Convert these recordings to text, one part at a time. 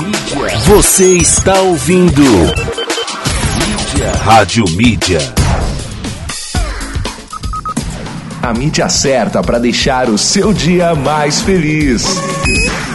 Mídia. Você está ouvindo. Mídia. Rádio Mídia. A mídia certa para deixar o seu dia mais feliz.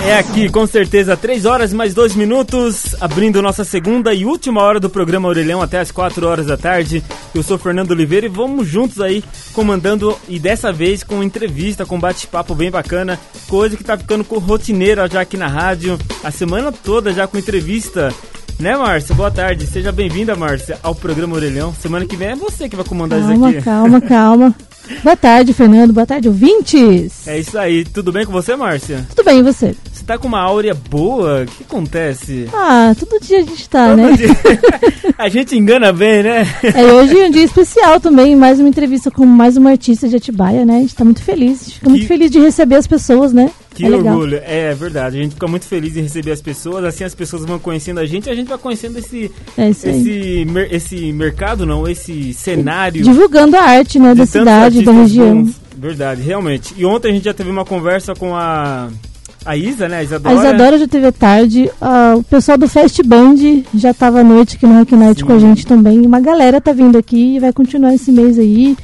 É aqui, com certeza, 3 horas mais 2 minutos, abrindo nossa segunda e última hora do programa Orelhão até as 4 horas da tarde. Eu sou Fernando Oliveira e vamos juntos aí comandando e dessa vez com entrevista, com bate-papo bem bacana, coisa que tá ficando rotineira já aqui na rádio, a semana toda já com entrevista. Né, Márcia? Boa tarde. Seja bem-vinda, Márcia, ao programa Orelhão. Semana que vem é você que vai comandar calma, isso aqui. Calma, calma. Boa tarde, Fernando. Boa tarde, ouvintes. É isso aí. Tudo bem com você, Márcia? Tudo bem, e você? Você tá com uma áurea boa? O que acontece? Ah, todo dia a gente tá, Todo né? dia. a gente engana bem, né? É, hoje é um dia especial também, mais uma entrevista com mais uma artista de Atibaia, né? A gente tá muito feliz. A gente fica muito Que- feliz de receber as pessoas, né? Que é orgulho. É verdade. A gente fica muito feliz em receber as pessoas. Assim as pessoas vão conhecendo a gente e a gente vai conhecendo esse, É esse, mer- esse mercado, não, esse cenário. Divulgando a arte, né, da cidade, da região. bons. Verdade, realmente. E ontem a gente já teve uma conversa com a, a Isa, né? A A Isadora. Isadora já teve tarde, ah, o pessoal do Fest Band já tava à noite aqui no Rock Night Sim. com a gente também. Uma galera tá vindo aqui e vai continuar esse mês aí.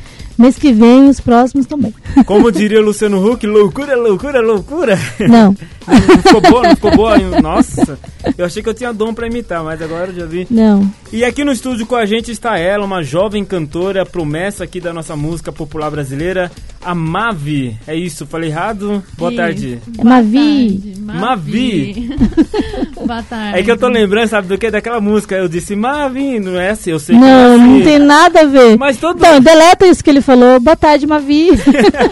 Mês que vem, os próximos também. Como diria o Luciano Huck, loucura, loucura, loucura. Não, Não ficou boa, não ficou boa. Nossa, eu achei que eu tinha dom pra imitar, mas agora eu já vi. não. E aqui no estúdio com a gente está ela, uma jovem cantora, promessa aqui da nossa música popular brasileira, a Mavi. É isso, falei errado? Boa tarde. É Mavi. tarde, Mavi. Boa tarde. É que eu tô lembrando, sabe do que? Daquela música. Eu disse Mavi, não é assim, eu sei que Não, é assim. não tem nada a ver. Mas todo Então, deleta isso que ele falou. Boa tarde, Mavi.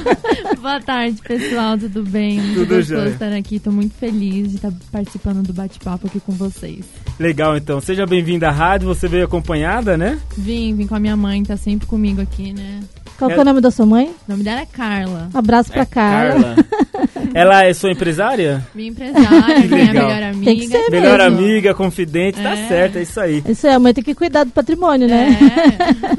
Boa tarde, pessoal, tudo bem? Muito Tudo gostoso jóia. estar aqui. Tô muito feliz de estar participando do bate-papo aqui com vocês. Legal, então. Seja bem-vinda à rádio, você veio acompanhada, né? Vim, vim com a minha mãe, tá sempre comigo aqui, né? Qual que é o nome da sua mãe? O nome dela é Carla. Abraço pra Carla. Ela é sua empresária? Minha empresária, minha legal. melhor amiga. Tem que ser Melhor mesmo. amiga, confidente, tá É. certo, é isso aí. Isso aí, a mãe tem que cuidar do patrimônio, né?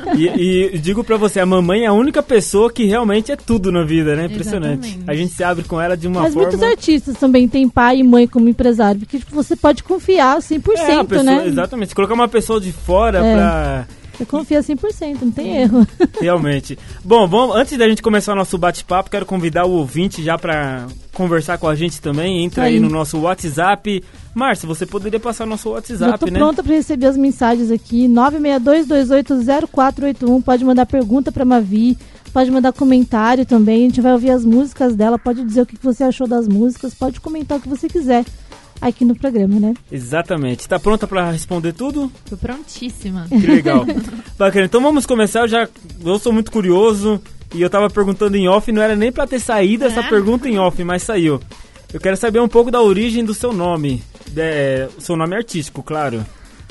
É, E, e digo pra você, a mamãe é a única pessoa que realmente é tudo na vida, né? Impressionante. Exatamente. A gente se abre com ela de uma Mas forma. muitos artistas também têm pai e mãe como empresário, porque tipo, você pode confiar 100%, É, pessoa- né? Exatamente. Se colocar uma pessoa de fora É. pra. Você confia 100%, não tem erro. Realmente. Bom, vamos, antes da gente começar o nosso bate-papo, quero convidar o ouvinte já pra conversar com a gente também. Entra aí, Aí. no nosso WhatsApp. Márcia, você poderia passar o nosso WhatsApp, tô né? pronta para receber as mensagens aqui. 962280481. Pode mandar pergunta pra Mavi. Pode mandar comentário também. A gente vai ouvir as músicas dela. Pode dizer o que você achou das músicas. Pode comentar o que você quiser aqui no programa, né? Exatamente. Tá pronta pra responder tudo? tô prontíssima. Que legal. Bacana. Então vamos começar. Eu já eu sou muito curioso e eu tava perguntando em off, não era nem pra ter saído essa É? pergunta em off, mas saiu. Eu quero saber um pouco da origem do seu nome. É, o seu nome artístico, claro.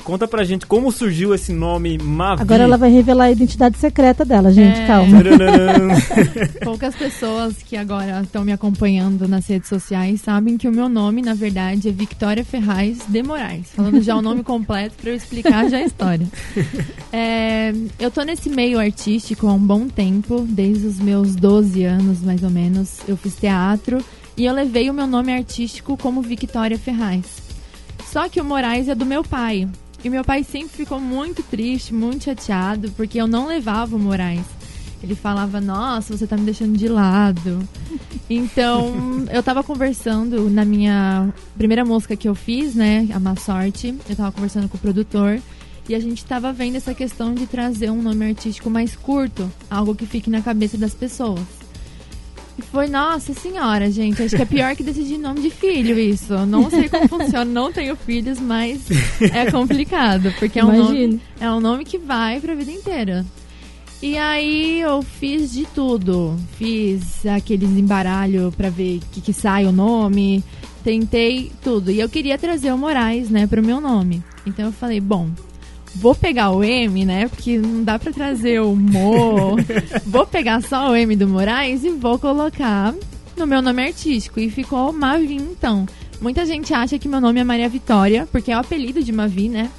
Conta pra gente como surgiu esse nome Mavi. Agora ela vai revelar a identidade secreta dela, gente. É. Calma. Poucas pessoas que agora estão me acompanhando nas redes sociais sabem que o meu nome, na verdade, é Victoria Ferraz de Moraes. Falando já o nome completo para eu explicar já a história. É, eu tô nesse meio artístico há um bom tempo, desde os meus 12 anos, mais ou menos. Eu fiz teatro e eu levei o meu nome artístico como Victoria Ferraz. Só que o Moraes é do meu pai. E meu pai sempre ficou muito triste, muito chateado, porque eu não levava o Moraes. Ele falava, nossa, você tá me deixando de lado. Então, eu tava conversando na minha primeira música que eu fiz, né? A Má Sorte. Eu tava conversando com o produtor. E a gente tava vendo essa questão de trazer um nome artístico mais curto. Algo que fique na cabeça das pessoas. Foi, nossa senhora, gente. Acho que é pior que decidir nome de filho isso. Não sei como funciona, não tenho filhos, mas é complicado. Porque é um nome, é um nome que vai pra vida inteira. E aí eu fiz de tudo. Fiz aqueles embaralho pra ver o que, que sai o nome. Tentei tudo. E eu queria trazer o Moraes, né, pro meu nome. Então eu falei, bom, vou pegar o M, né? Porque não dá pra trazer o Mo. vou pegar só o M do Moraes e vou colocar no meu nome artístico. E ficou Mavi, então. Muita gente acha que meu nome é Maria Vitória, porque é o apelido de Mavi, né?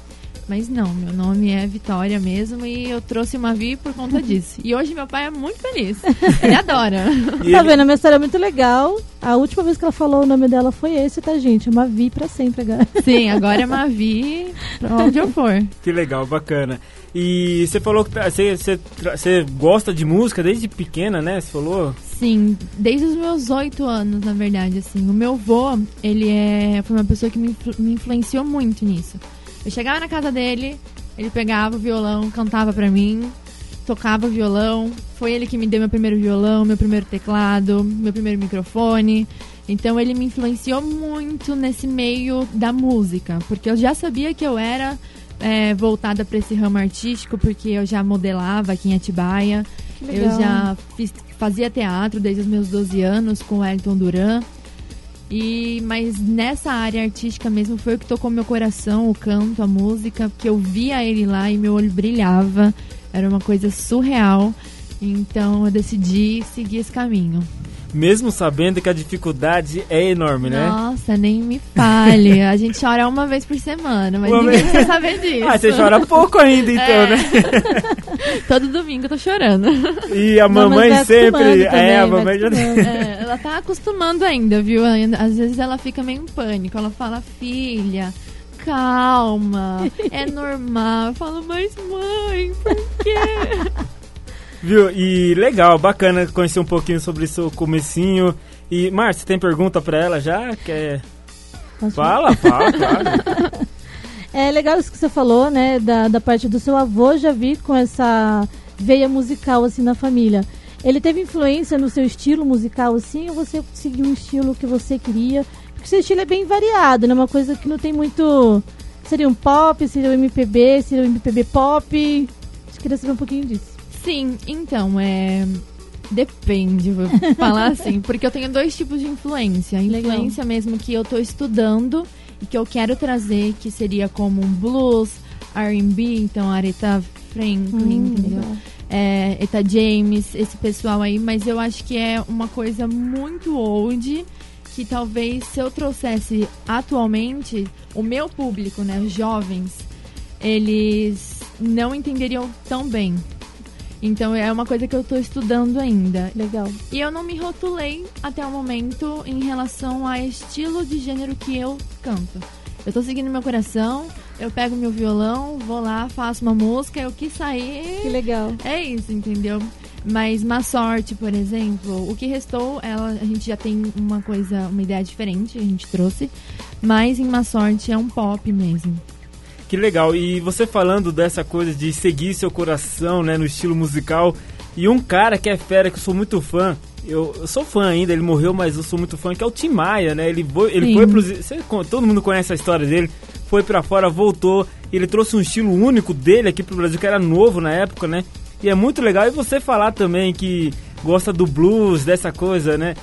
Mas não, meu nome é Vitória mesmo e eu trouxe uma Vi por conta disso. E hoje meu pai é muito feliz. Ele adora. E tá ele... vendo? A minha história é muito legal. A última vez que ela falou o nome dela foi esse, tá, gente? É Mavi pra sempre agora. Sim, agora é Mavi pra onde eu for. Que legal, bacana. E você falou que tá, você, você, você gosta de música desde pequena, né? Você falou? Sim, desde os meus oito anos, na verdade, assim. O meu avô, ele é, foi uma pessoa que me, me influenciou muito nisso. Eu chegava na casa dele, ele pegava o violão, cantava pra mim, tocava violão. Foi ele que me deu meu primeiro violão, meu primeiro teclado, meu primeiro microfone. Então ele me influenciou muito nesse meio da música, porque eu já sabia que eu era é, voltada para esse ramo artístico, porque eu já modelava aqui em Atibaia. Eu já fiz, fazia teatro desde os meus 12 anos com o Elton Duran. E, mas nessa área artística mesmo foi o que tocou meu coração, o canto, a música, porque eu via ele lá e meu olho brilhava. Era uma coisa surreal. Então eu decidi seguir esse caminho mesmo sabendo que a dificuldade é enorme, né? Nossa, nem me fale. A gente chora uma vez por semana, mas uma ninguém vez... precisa saber disso. Ah, você chora pouco ainda, então, é. né? Todo domingo eu tô chorando. E a mamãe sempre. Também, é, a mamãe já. É, ela tá acostumando ainda, viu? Às vezes ela fica meio em pânico. Ela fala, filha calma, é normal. Eu falo, mas mãe, por quê? Viu? E legal, bacana conhecer um pouquinho sobre seu comecinho. E, Márcia, tem pergunta pra ela já? Quer... Fala, fala, claro. É legal isso que você falou, né? Da, da parte do seu avô, já vi com essa veia musical, assim, na família. Ele teve influência no seu estilo musical, assim, ou você seguiu um estilo que você queria? Porque seu estilo é bem variado, né? Uma coisa que não tem muito... Seria um pop, seria um MPB, seria um MPB pop. Que queria saber um pouquinho disso. Sim, então, é. Depende, vou falar assim, porque eu tenho dois tipos de influência. A influência Legal. mesmo que eu tô estudando e que eu quero trazer, que seria como um blues, R&B, então Aretha Franklin, hum, entendeu? É, Eta James, esse pessoal aí, mas eu acho que é uma coisa muito old que talvez se eu trouxesse atualmente o meu público, né, os jovens, eles não entenderiam tão bem. Então é uma coisa que eu tô estudando ainda. Legal. E eu não me rotulei até o momento em relação a estilo de gênero que eu canto. Eu tô seguindo meu coração, eu pego meu violão, vou lá, faço uma música, eu quis sair. Que legal. É isso, entendeu? Mas Má Sorte, por exemplo, o que restou, ela, a gente já tem uma coisa, uma ideia diferente, a gente trouxe. Mas em Má Sorte é um pop mesmo. Que legal. E você falando dessa coisa de seguir seu coração, né, no estilo musical. E um cara que é fera, que eu sou muito fã, eu, eu, sou fã ainda, ele morreu, mas eu sou muito fã, que é o Tim Maia, né? Ele, foi, ele foi pros. Você, todo mundo conhece a história dele. Foi para fora, voltou. Ele trouxe um estilo único dele aqui pro Brasil, que era novo na época, né? E é muito legal. E você falar também que gosta do blues, dessa coisa, né?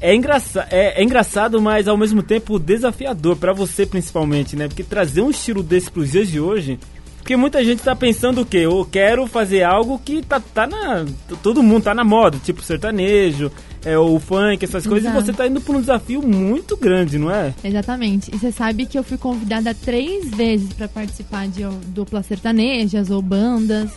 É, engraça é, é, engraçado, mas ao mesmo tempo desafiador para você principalmente, né? Porque trazer um estilo desse pros dias de hoje, porque muita gente tá pensando o quê? Eu quero fazer algo que tá, tá na todo mundo tá na moda, tipo sertanejo, é o funk, essas Exato. coisas, e você tá indo por um desafio muito grande, não é? Exatamente. E você sabe que eu fui convidada três vezes para participar de duplas sertanejas ou bandas,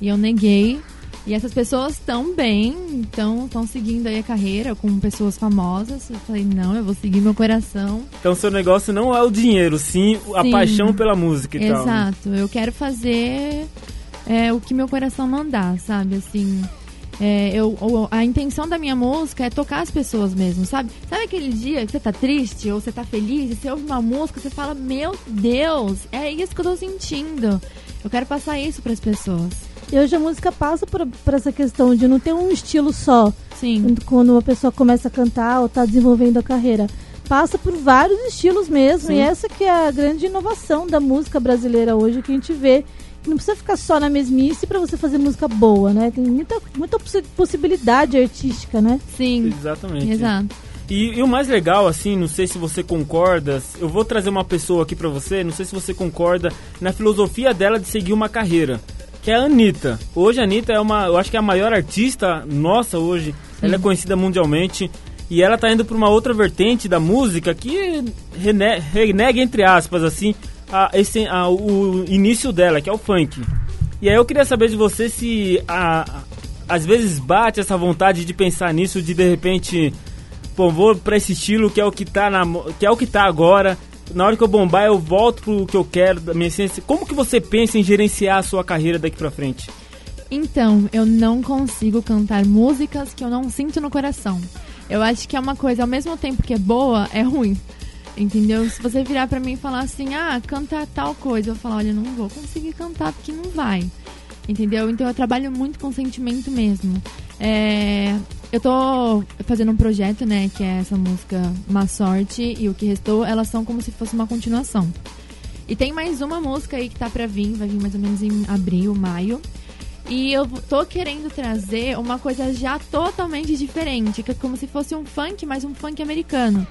e eu neguei e essas pessoas estão bem, então estão seguindo aí a carreira com pessoas famosas. Eu falei, não, eu vou seguir meu coração. Então seu negócio não é o dinheiro, sim, sim. a paixão pela música e Exato. tal. Exato, eu quero fazer é, o que meu coração mandar, sabe? Assim, é, eu, a intenção da minha música é tocar as pessoas mesmo, sabe? Sabe aquele dia que você tá triste ou você tá feliz e você ouve uma música você fala, meu Deus, é isso que eu tô sentindo. Eu quero passar isso para as pessoas. E hoje a música passa por, por, essa questão de não ter um estilo só. Sim. Quando uma pessoa começa a cantar ou está desenvolvendo a carreira. Passa por vários estilos mesmo. Sim. E essa que é a grande inovação da música brasileira hoje, que a gente vê. Que não precisa ficar só na mesmice para você fazer música boa, né? Tem muita, muita possibilidade artística, né? Sim. Exatamente. Exato. E, e, o mais legal, assim, não sei se você concorda, eu vou trazer uma pessoa aqui para você, não sei se você concorda na filosofia dela de seguir uma carreira que é a Anitta. Hoje a Anitta é uma, eu acho que é a maior artista nossa hoje. Ela é conhecida mundialmente. E ela tá indo para uma outra vertente da música que renega, entre aspas, assim, a, esse, a, o início dela, que é o funk. E aí eu queria saber de você se a, às vezes bate essa vontade de pensar nisso, de de repente, pô, vou pra esse estilo que é o que tá, na, que é o que tá agora. Na hora que eu bombar, eu volto pro que eu quero, da minha essência. Como que você pensa em gerenciar a sua carreira daqui pra frente? Então, eu não consigo cantar músicas que eu não sinto no coração. Eu acho que é uma coisa, ao mesmo tempo que é boa, é ruim. Entendeu? Se você virar pra mim e falar assim, ah, canta tal coisa, eu falar, olha, não vou conseguir cantar porque não vai. Entendeu? Então eu trabalho muito com sentimento mesmo. É, eu tô fazendo um projeto, né, que é essa música Má Sorte e O Que Restou, elas são como se fosse uma continuação. E tem mais uma música aí que tá pra vir, vai vir mais ou menos em abril, maio. E eu tô querendo trazer uma coisa já totalmente diferente, que é como se fosse um funk, mas um funk americano.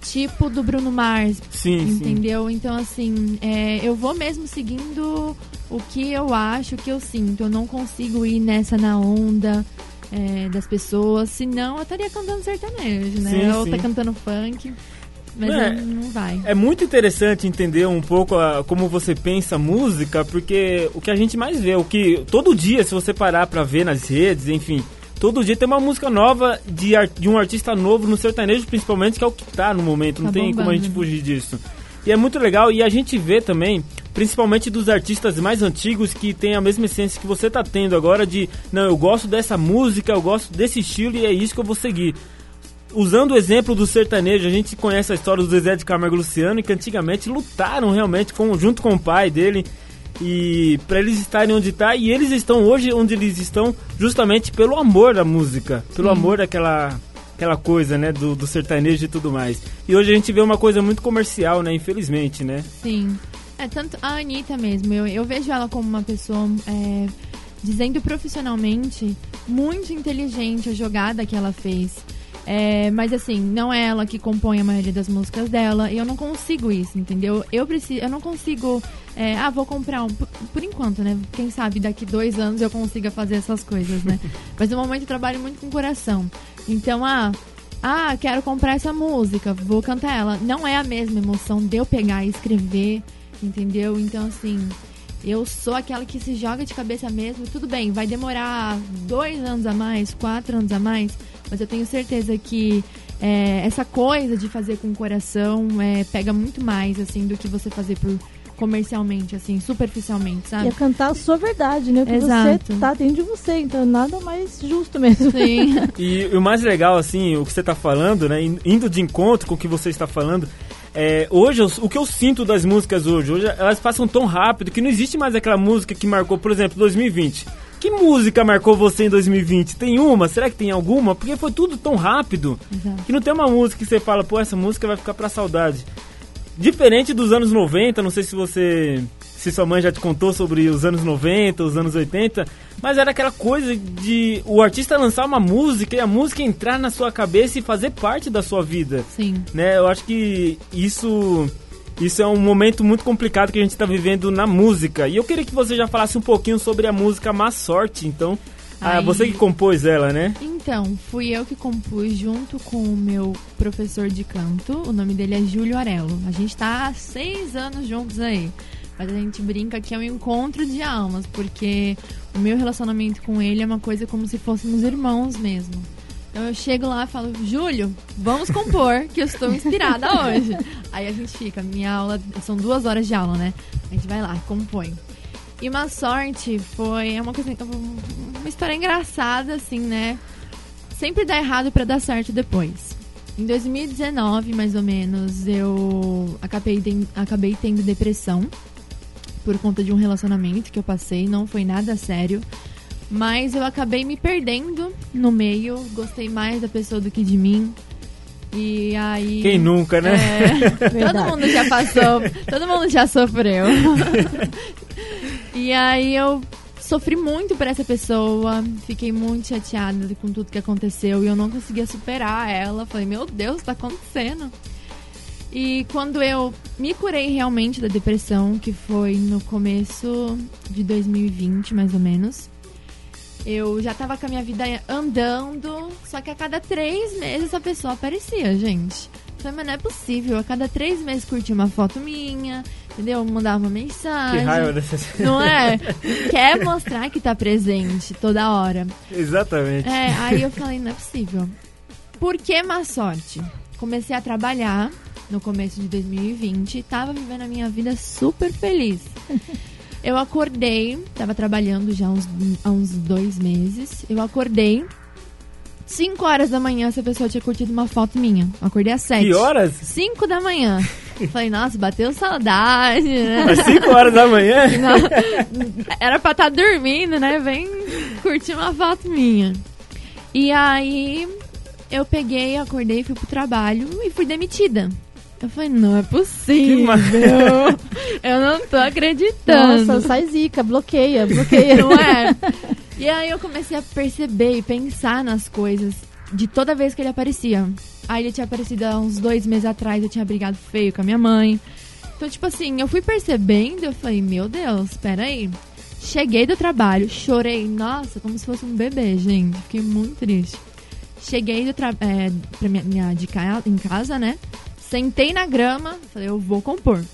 Tipo do Bruno Mars. Sim, entendeu? Sim. Então, assim, é, eu vou mesmo seguindo o que eu acho, o que eu sinto. Eu não consigo ir nessa na onda é, das pessoas, senão eu estaria cantando sertanejo, né? Sim, Ou sim. tá cantando funk. Mas É. não, vai. É muito interessante entender um pouco a- como você pensa música, porque o que a gente mais vê, o que todo dia, se você parar pra ver nas redes, enfim, todo dia tem uma música nova de, de um artista novo no sertanejo, principalmente, que é o que tá no momento, não Tá tem como a bombando, gente fugir disso. E é muito legal, e a gente vê também, principalmente dos artistas mais antigos que tem a mesma essência que você tá tendo agora de, não, eu gosto dessa música, eu gosto desse estilo e é isso que eu vou seguir usando o exemplo do sertanejo, a gente conhece a história do Zezé de Camargo e Luciano, que antigamente lutaram realmente com, junto com o pai dele e para eles estarem onde está e eles estão hoje onde eles estão justamente pelo amor da música, pelo Sim. amor daquela aquela coisa, né, do, do sertanejo e tudo mais. E hoje a gente vê uma coisa muito comercial, né, infelizmente, né? Sim. É tanto a Anitta mesmo. Eu, eu vejo ela como uma pessoa, é, dizendo profissionalmente, muito inteligente a jogada que ela fez. É, mas assim, não é ela que compõe a maioria das músicas dela. E eu não consigo isso, entendeu? Eu preciso, eu não consigo. é, ah, vou comprar um. Por, por enquanto, né? Quem sabe daqui dois anos eu consiga fazer essas coisas, né? mas no momento eu trabalho muito com o coração. Então, ah, ah, quero comprar essa música, vou cantar ela. Não é a mesma emoção de eu pegar e escrever, entendeu? Então, assim, eu sou aquela que se joga de cabeça mesmo. Tudo bem, vai demorar dois anos a mais, quatro anos a mais, mas eu tenho certeza que é, essa coisa de fazer com o coração é, pega muito mais, assim, do que você fazer por comercialmente, assim, superficialmente, E sabe? é cantar a sua verdade, né? O que Exato. você tá dentro de você. Então, nada mais justo mesmo. Sim. E o mais legal, assim, o que você está falando, né? in- Indo de encontro com o que você está falando, é, hoje, o que eu sinto das músicas hoje, hoje elas passam tão rápido que não existe mais aquela música que marcou, por exemplo, 2020. Que música marcou você em 2020? Tem uma? Será que tem alguma? Porque foi tudo tão rápido Exato. que não tem uma música que você fala, pô, essa música vai ficar pra saudade. Diferente dos anos 90, não sei se você. Se sua mãe já te contou sobre os anos 90, os anos 80, mas era aquela coisa de o artista lançar uma música e a música entrar na sua cabeça e fazer parte da sua vida. Sim. Né? Eu acho que isso isso é um momento muito complicado que a gente está vivendo na música. E eu queria que você já falasse um pouquinho sobre a música Má Sorte, então. Ah, Ai. você que compôs ela, né? Então, fui eu que compus junto com o meu professor de canto. O nome dele é Júlio Arelo. A gente tá há seis anos juntos aí. Mas a gente brinca que é um encontro de almas, porque o meu relacionamento com ele é uma coisa como se fôssemos irmãos mesmo. Então eu chego lá e falo, Júlio, vamos compor, que eu estou inspirada hoje. Aí a gente fica, minha aula, são duas horas de aula, né? A gente vai lá, compõe. E uma sorte foi é uma coisa, uma história engraçada, assim, né? Sempre dá errado pra dar certo depois. Em 2019, mais ou menos, eu acabei, ten- acabei tendo depressão por conta de um relacionamento que eu passei. Não foi nada sério. Mas eu acabei me perdendo no meio. Gostei mais da pessoa do que de mim. E aí. Quem nunca, né? É, todo mundo já passou, todo mundo já sofreu. e aí eu sofri muito por essa pessoa, fiquei muito chateada com tudo que aconteceu e eu não conseguia superar ela. Falei, meu Deus, tá acontecendo? E quando eu me curei realmente da depressão, que foi no começo de 2020, mais ou menos, eu já tava com a minha vida andando, só que a cada três meses essa pessoa aparecia, gente. Eu Falei, mas não é possível. A cada três meses curtia uma foto minha, Entendeu? Mandava uma Que mensagem. raiva dessa. Não é? Quer mostrar que tá presente toda hora. Exatamente. É, aí eu falei, não é possível. Por que má sorte? Comecei a trabalhar no começo de 2020 e tava vivendo a minha vida super feliz. Eu acordei, tava trabalhando já há uns, há uns dois meses. Eu acordei. 5 horas da manhã, essa pessoa tinha curtido uma foto minha. Eu acordei às 7. Que horas? 5 da manhã. Falei, nossa, bateu saudade, né? Às 5 horas da manhã? Não, era pra estar dormindo, né? Vem curtir uma foto minha. E aí eu peguei, acordei, fui pro trabalho e fui demitida. Eu falei, não é possível. Eu não tô acreditando. Nossa, sai zica, bloqueia, bloqueia. Não é? E aí eu comecei a perceber e pensar nas coisas de toda vez que ele aparecia. Aí ele tinha aparecido há uns dois meses atrás, eu tinha brigado feio com a minha mãe. Então, tipo assim, eu fui percebendo, eu falei, meu Deus, peraí. Cheguei do trabalho, chorei, nossa, como se fosse um bebê, gente. Fiquei muito triste. Cheguei do tra é, pra minha, minha- de ca em casa, né? Sentei na grama, falei, eu vou compor.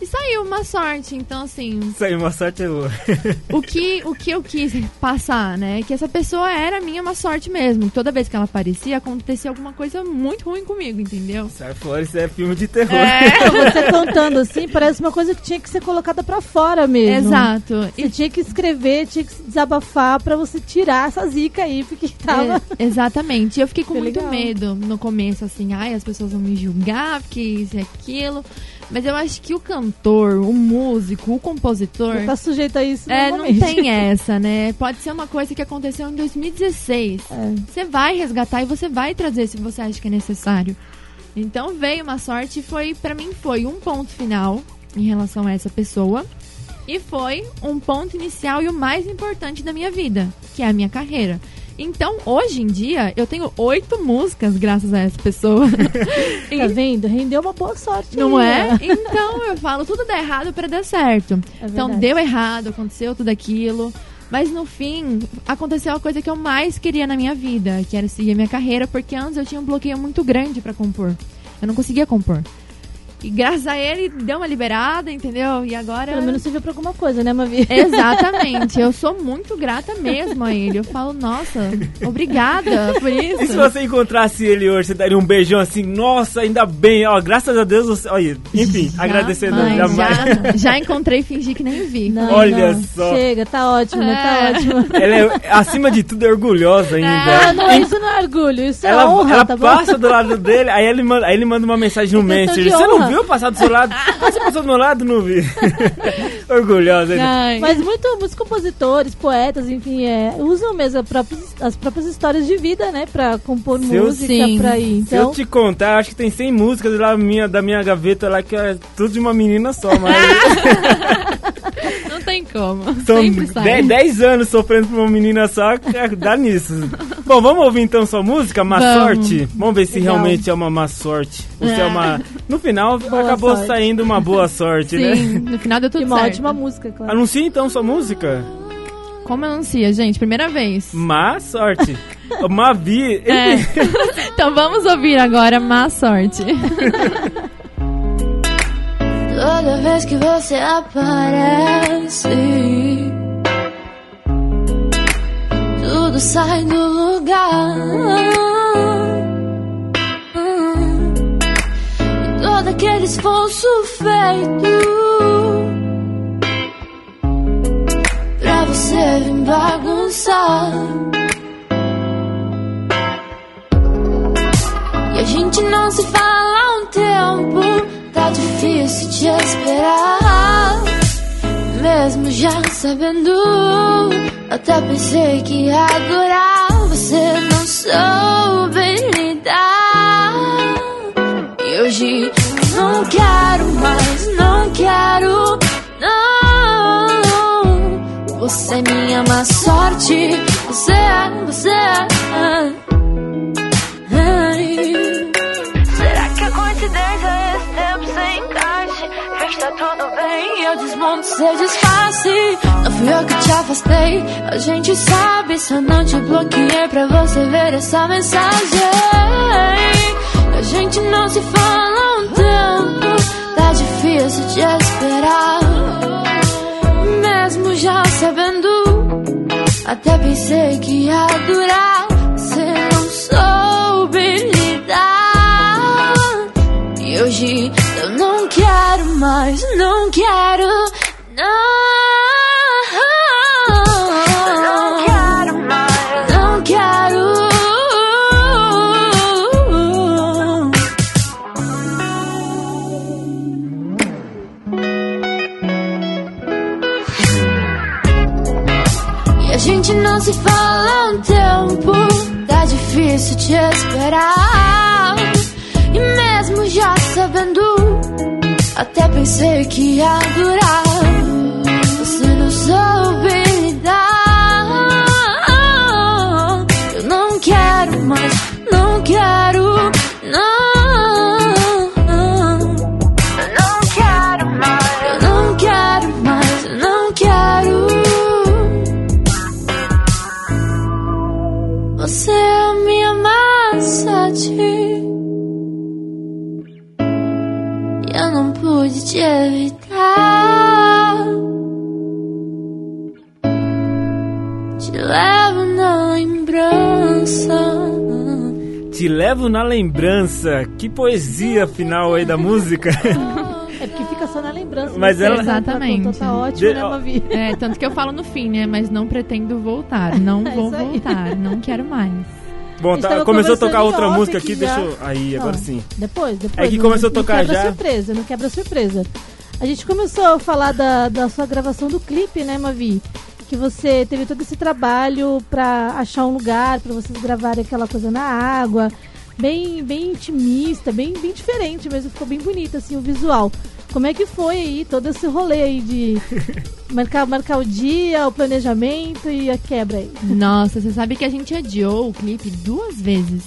E saiu uma sorte, então assim, aí, uma sorte é boa. o que, o que eu quis passar, né? Que essa pessoa era minha uma sorte mesmo. Toda vez que ela aparecia, acontecia alguma coisa muito ruim comigo, entendeu? Sai fora, isso é filme de terror. É, Você contando assim, parece uma coisa que tinha que ser colocada pra fora mesmo. exato. Você tinha que escrever, tinha que se desabafar pra você tirar essa zica aí, porque tava. É, exatamente. Eu fiquei com Foi muito legal. medo no começo, assim, ai, as pessoas vão me julgar, porque isso e aquilo. Mas eu acho que o cantor, o músico, o compositor. Você tá sujeito a isso É, não tem essa, né? Pode ser uma coisa que aconteceu em 2016. É. Você vai resgatar e você vai trazer se você acha que é necessário. Então veio uma sorte e foi, para mim, foi um ponto final em relação a essa pessoa. E foi um ponto inicial e o mais importante da minha vida, que é a minha carreira. Então, hoje em dia, eu tenho oito músicas graças a essa pessoa. Tá vendo? Rendeu uma boa sorte. Não aí, é? né? Então eu falo, tudo dá errado para dar certo. É então deu errado, aconteceu tudo aquilo. Mas no fim, aconteceu a coisa que eu mais queria na minha vida, que era seguir a minha carreira, porque antes eu tinha um bloqueio muito grande para compor. Eu não conseguia compor. E graças a ele deu uma liberada, entendeu? E agora. Pelo menos serviu pra alguma coisa, né, Mavi? Exatamente. Eu sou muito grata mesmo a ele. Eu falo, nossa, obrigada por isso. E se você encontrasse ele hoje, você daria um beijão assim, nossa, ainda bem, ó, graças a Deus você. Olha, enfim, agradecendo Jamais, jamais. Já, já encontrei e fingi que nem vi. Não, Olha não. só. Chega, tá ótimo, É. tá ótimo. Ela é, acima de tudo, é orgulhosa ainda. Ah, não, isso não é orgulho, isso é Ela, honra, ela tá bom? passa do lado dele, aí ele manda, aí ele manda uma mensagem no É Messenger. Você não honra." Viu eu passar do seu lado? Você passou do meu lado? Não vi. Orgulhosa. Ai. Mas muito, muitos compositores, poetas, enfim, é, usam mesmo as próprias, as próprias histórias de vida, né? Pra compor Se eu- música, Sim. pra ir. Se eu Então, te contar, eu acho que tem 100 músicas lá minha, da minha gaveta lá que é tudo de uma menina só, mas Não tem como. são Sempre sai. 10, 10 anos sofrendo por uma menina só, que dá nisso. Bom, vamos ouvir então sua música, Má Vamos. Sorte? Vamos ver se Legal. realmente é uma má sorte. Ou se é É. uma... No final, Boa acabou sorte. saindo uma boa sorte, né? Sim, no final deu tudo e uma certo. ótima música, claro. Anuncie então sua música. Como anuncia, gente? Primeira vez. Má sorte. O Mavi. É. então vamos ouvir agora Má Sorte. Toda vez que você aparece, tudo sai do lugar. E todo aquele esforço feito pra você vir bagunçar. E a gente não se fala te esperar. Mesmo já sabendo, até pensei que adorar. Você não soube lidar. E hoje não quero mais, não quero, não. Você é minha má sorte, você é, você é. Será que a coincidência é esse tempo sem encaixe? Que tá tudo bem, eu desmonto seu disfarce. Não fui eu que te afastei, a gente sabe. Só não te bloqueei pra você ver essa mensagem. A gente não se fala um tempo, tá difícil de esperar. Mesmo já sabendo, até pensei que ia durar. Mais, não quero, não. Não quero mais, não quero. E a gente não se fala há um tempo. Tá difícil te esperar. E mesmo já sabendo, até pensei que ia durar. Você não soube levo na lembrança. Que poesia final aí da música. É porque fica só na lembrança. Mas né? ela- Exatamente. Então tá ótimo, De- né, Mavi? É, tanto que eu falo no fim, né? Mas não pretendo voltar. Não É vou voltar. Não quero mais. Bom, A tá- começou a tocar outra música aqui, aqui já. deixa eu... Aí, agora Não. sim. Depois, depois. É que não- começou a não tocar quebra já. surpresa, não quebra surpresa. A gente começou a falar da, da sua gravação do clipe, né, Mavi? Que você teve todo esse trabalho pra achar um lugar, pra vocês gravarem aquela coisa na água. Bem, bem intimista, bem, bem diferente mesmo. Ficou bem bonito, assim, o visual. Como é que foi aí, todo esse rolê aí de marcar, marcar o dia, o planejamento e a quebra aí? Nossa, você sabe que a gente adiou o clipe duas vezes.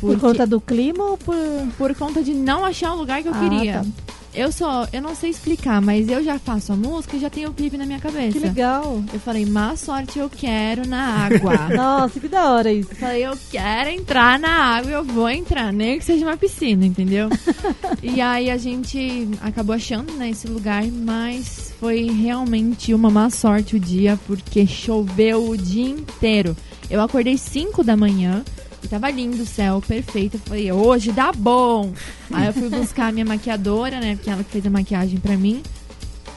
Por Porque- conta do clima ou por... por conta de não achar o lugar que eu Ah, queria. tá. Eu só, eu não sei explicar, mas eu já faço a música e já tenho o clipe na minha cabeça. Que legal. Eu falei, má sorte eu quero na água. Nossa, que da hora isso. Eu falei, eu quero entrar na água, eu vou entrar, nem que seja uma piscina, entendeu? e aí a gente acabou achando né, esse lugar, mas foi realmente uma má sorte o dia, porque choveu o dia inteiro. Eu acordei 5 da manhã e tava lindo o céu, perfeito. Eu falei, hoje dá bom. Aí eu fui buscar a minha maquiadora, né? Porque ela que fez a maquiagem pra mim.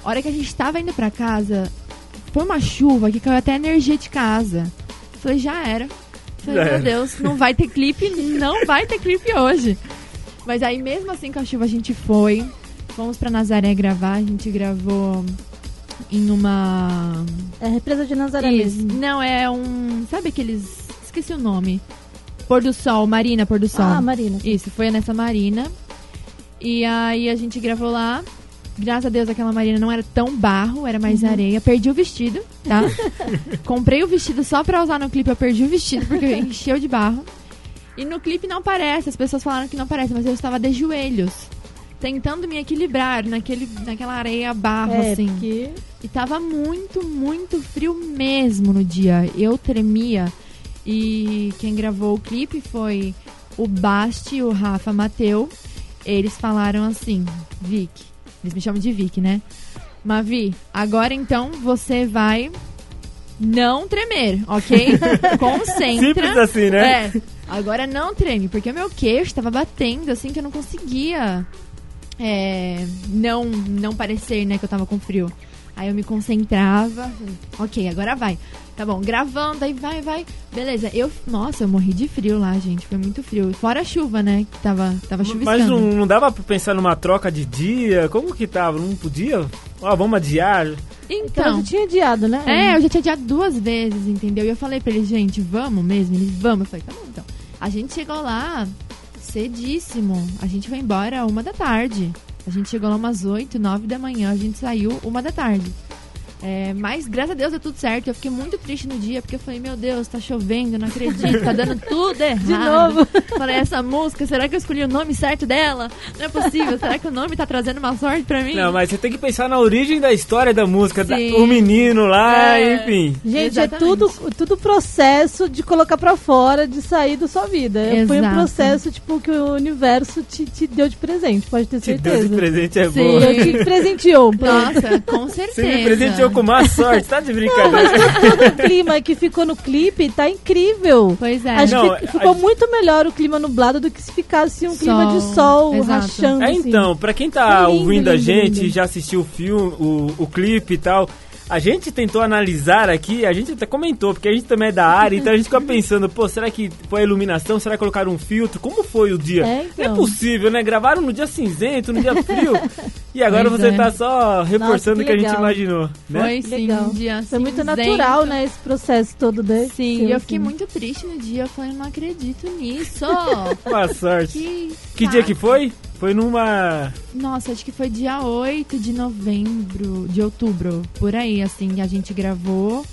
A hora que a gente tava indo pra casa, foi uma chuva que caiu até a energia de casa. Eu falei, já era. Falei, Já meu era. Deus, não vai ter clipe, não vai ter clipe hoje. Mas aí mesmo assim com a chuva a gente foi. Fomos pra Nazaré gravar, a gente gravou em uma. É a represa de Nazaré Isso. mesmo. Não, é um. Sabe aqueles. Esqueci o nome. Pôr do Sol, Marina Pôr do Sol. Ah, Marina. Isso, foi nessa marina. E aí a gente gravou lá. Graças a Deus aquela marina não era tão barro, era mais Uhum. areia. Perdi o vestido, tá? Comprei o vestido só pra usar no clipe, eu perdi o vestido porque encheu de barro. E no clipe não parece, as pessoas falaram que não parece, mas eu estava de joelhos. Tentando me equilibrar naquele, naquela areia barro, É, assim. porque E tava muito, muito frio mesmo no dia. Eu tremia. E quem gravou o clipe foi o Basti e o Rafa Mateu. Eles falaram assim, Vic. Eles me chamam de Vic, né? Mavi, agora então você vai não tremer, ok? Concentra. Simples assim, né? É. Agora não treme, porque o meu queixo tava batendo assim que eu não conseguia é, não, não parecer, né, que eu tava com frio. Aí eu me concentrava. Ok, agora vai. Tá bom, gravando, aí vai, vai. Beleza, eu. Nossa, eu morri de frio lá, gente. Foi muito frio. Fora a chuva, né? Que tava, tava chuviscando. Mas não, não dava pra pensar numa troca de dia? Como que tava? Não podia? Ó, vamos adiar. então, Então. eu tinha adiado, né? É, eu já tinha adiado duas vezes, entendeu? E eu falei pra eles, gente, vamos mesmo? Eles, vamos. Eu falei, tá bom, então. A gente chegou lá cedíssimo. A gente foi embora uma da tarde. A gente chegou lá umas 8, 9 da manhã. A gente saiu uma da tarde. É, mas graças a Deus deu tudo certo. Eu fiquei muito triste no dia, porque eu falei, meu Deus, tá chovendo, não acredito, tá dando tudo errado. De novo. Falei, essa música, será que eu escolhi o nome certo dela? Não é possível, será que o nome tá trazendo uma sorte pra mim? Não, mas você tem que pensar na origem da história da música, da- o menino lá, É. enfim. Gente, é Exatamente. tudo, tudo processo de colocar pra fora, de sair da sua vida. Foi um Exato. processo, tipo, que o universo te, te deu de presente, pode ter Te certeza. deu de presente é Sim. boa. Eu te presenteou. Nossa, com certeza. Você me presenteou com má sorte, tá de Não, brincadeira. mas todo o clima que ficou no clipe tá incrível. Pois é. Acho Não, que ficou a- muito melhor o clima nublado do que se ficasse um clima de Sol, sol exato. rachando. É, assim. então, pra quem tá lindo, ouvindo a lindo, gente, lindo. já assistiu o filme, o, o clipe e tal, a gente tentou analisar aqui, a gente até comentou, porque a gente também é da área, então a gente fica pensando, pô, será que foi a iluminação? Será que colocaram um filtro? Como foi o dia? É, então. Não é possível, né? Gravaram no dia cinzento, no dia frio, e agora Pois você é. tá só reforçando o que que a gente imaginou, né? Foi sim, Legal. um dia Foi muito cinzento. natural, né, esse processo todo desse. Sim, e eu fiquei muito triste no dia. Eu falei, não acredito nisso. Boa sorte. que Que dia que foi? Foi numa... Nossa, acho que foi dia 8 de novembro, de outubro, por aí, assim, a gente gravou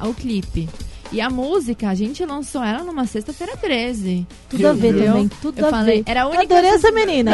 o clipe. E a música, a gente lançou ela numa sexta-feira 13. Tudo a ver Entendeu? também, tudo Eu a falei, ver. era a Eu única adorei essa menina.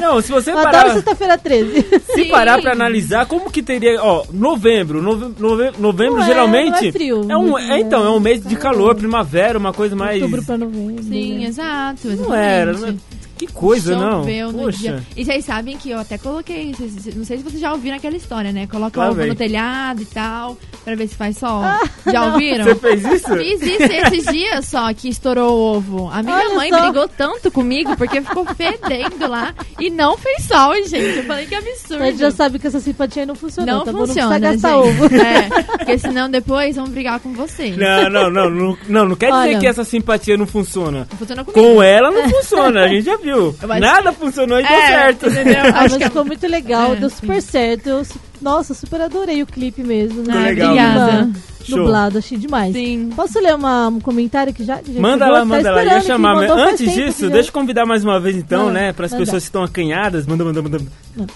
Não, não, se você Eu adoro parar... sexta-feira 13. Se Sim. parar pra analisar, como que teria. Ó, novembro. nove- nove- novembro, Não é, geralmente. não é frio, é um, é, então, é um mês de né? calor, primavera, uma coisa mais. Outubro pra novembro. Sim, né? exato, Não exatamente. era. Não é- Que coisa, não. No Poxa. dia. E vocês sabem que eu até coloquei, vocês- não sei se vocês já ouviram aquela história, né? Coloca Lá ovo vem. no telhado e tal, pra ver se faz sol. já ouviram? Você fez isso? Fiz isso esses dias só que estourou o ovo. A minha Olha mãe só. brigou tanto comigo porque ficou fedendo lá e não fez sol, gente. Eu falei que absurdo. A gente já sabe que essa simpatia aí não funciona. não tá bom? funciona, Não precisa gastar gente. ovo. É, porque senão depois vão brigar com você. Não, não, não, não, não, não quer dizer Olha. que essa simpatia não funciona. Não funciona comigo. Com ela não funciona, a gente já viu. Acho- Nada funcionou e deu É, certo. entendeu? Ah, mas ficou muito legal, É, deu sim. super certo. Eu nossa, super adorei o clipe mesmo. Né? legal, obrigada. Show. Nublado, achei demais. Sim. Posso ler uma- um comentário que já? que já Manda chegou? lá, Tá manda lá. Ia aqui, chamar. Antes disso, já- deixa eu convidar mais uma vez então, Manda, né? Para as manda. pessoas que estão acanhadas. Manda, manda, manda.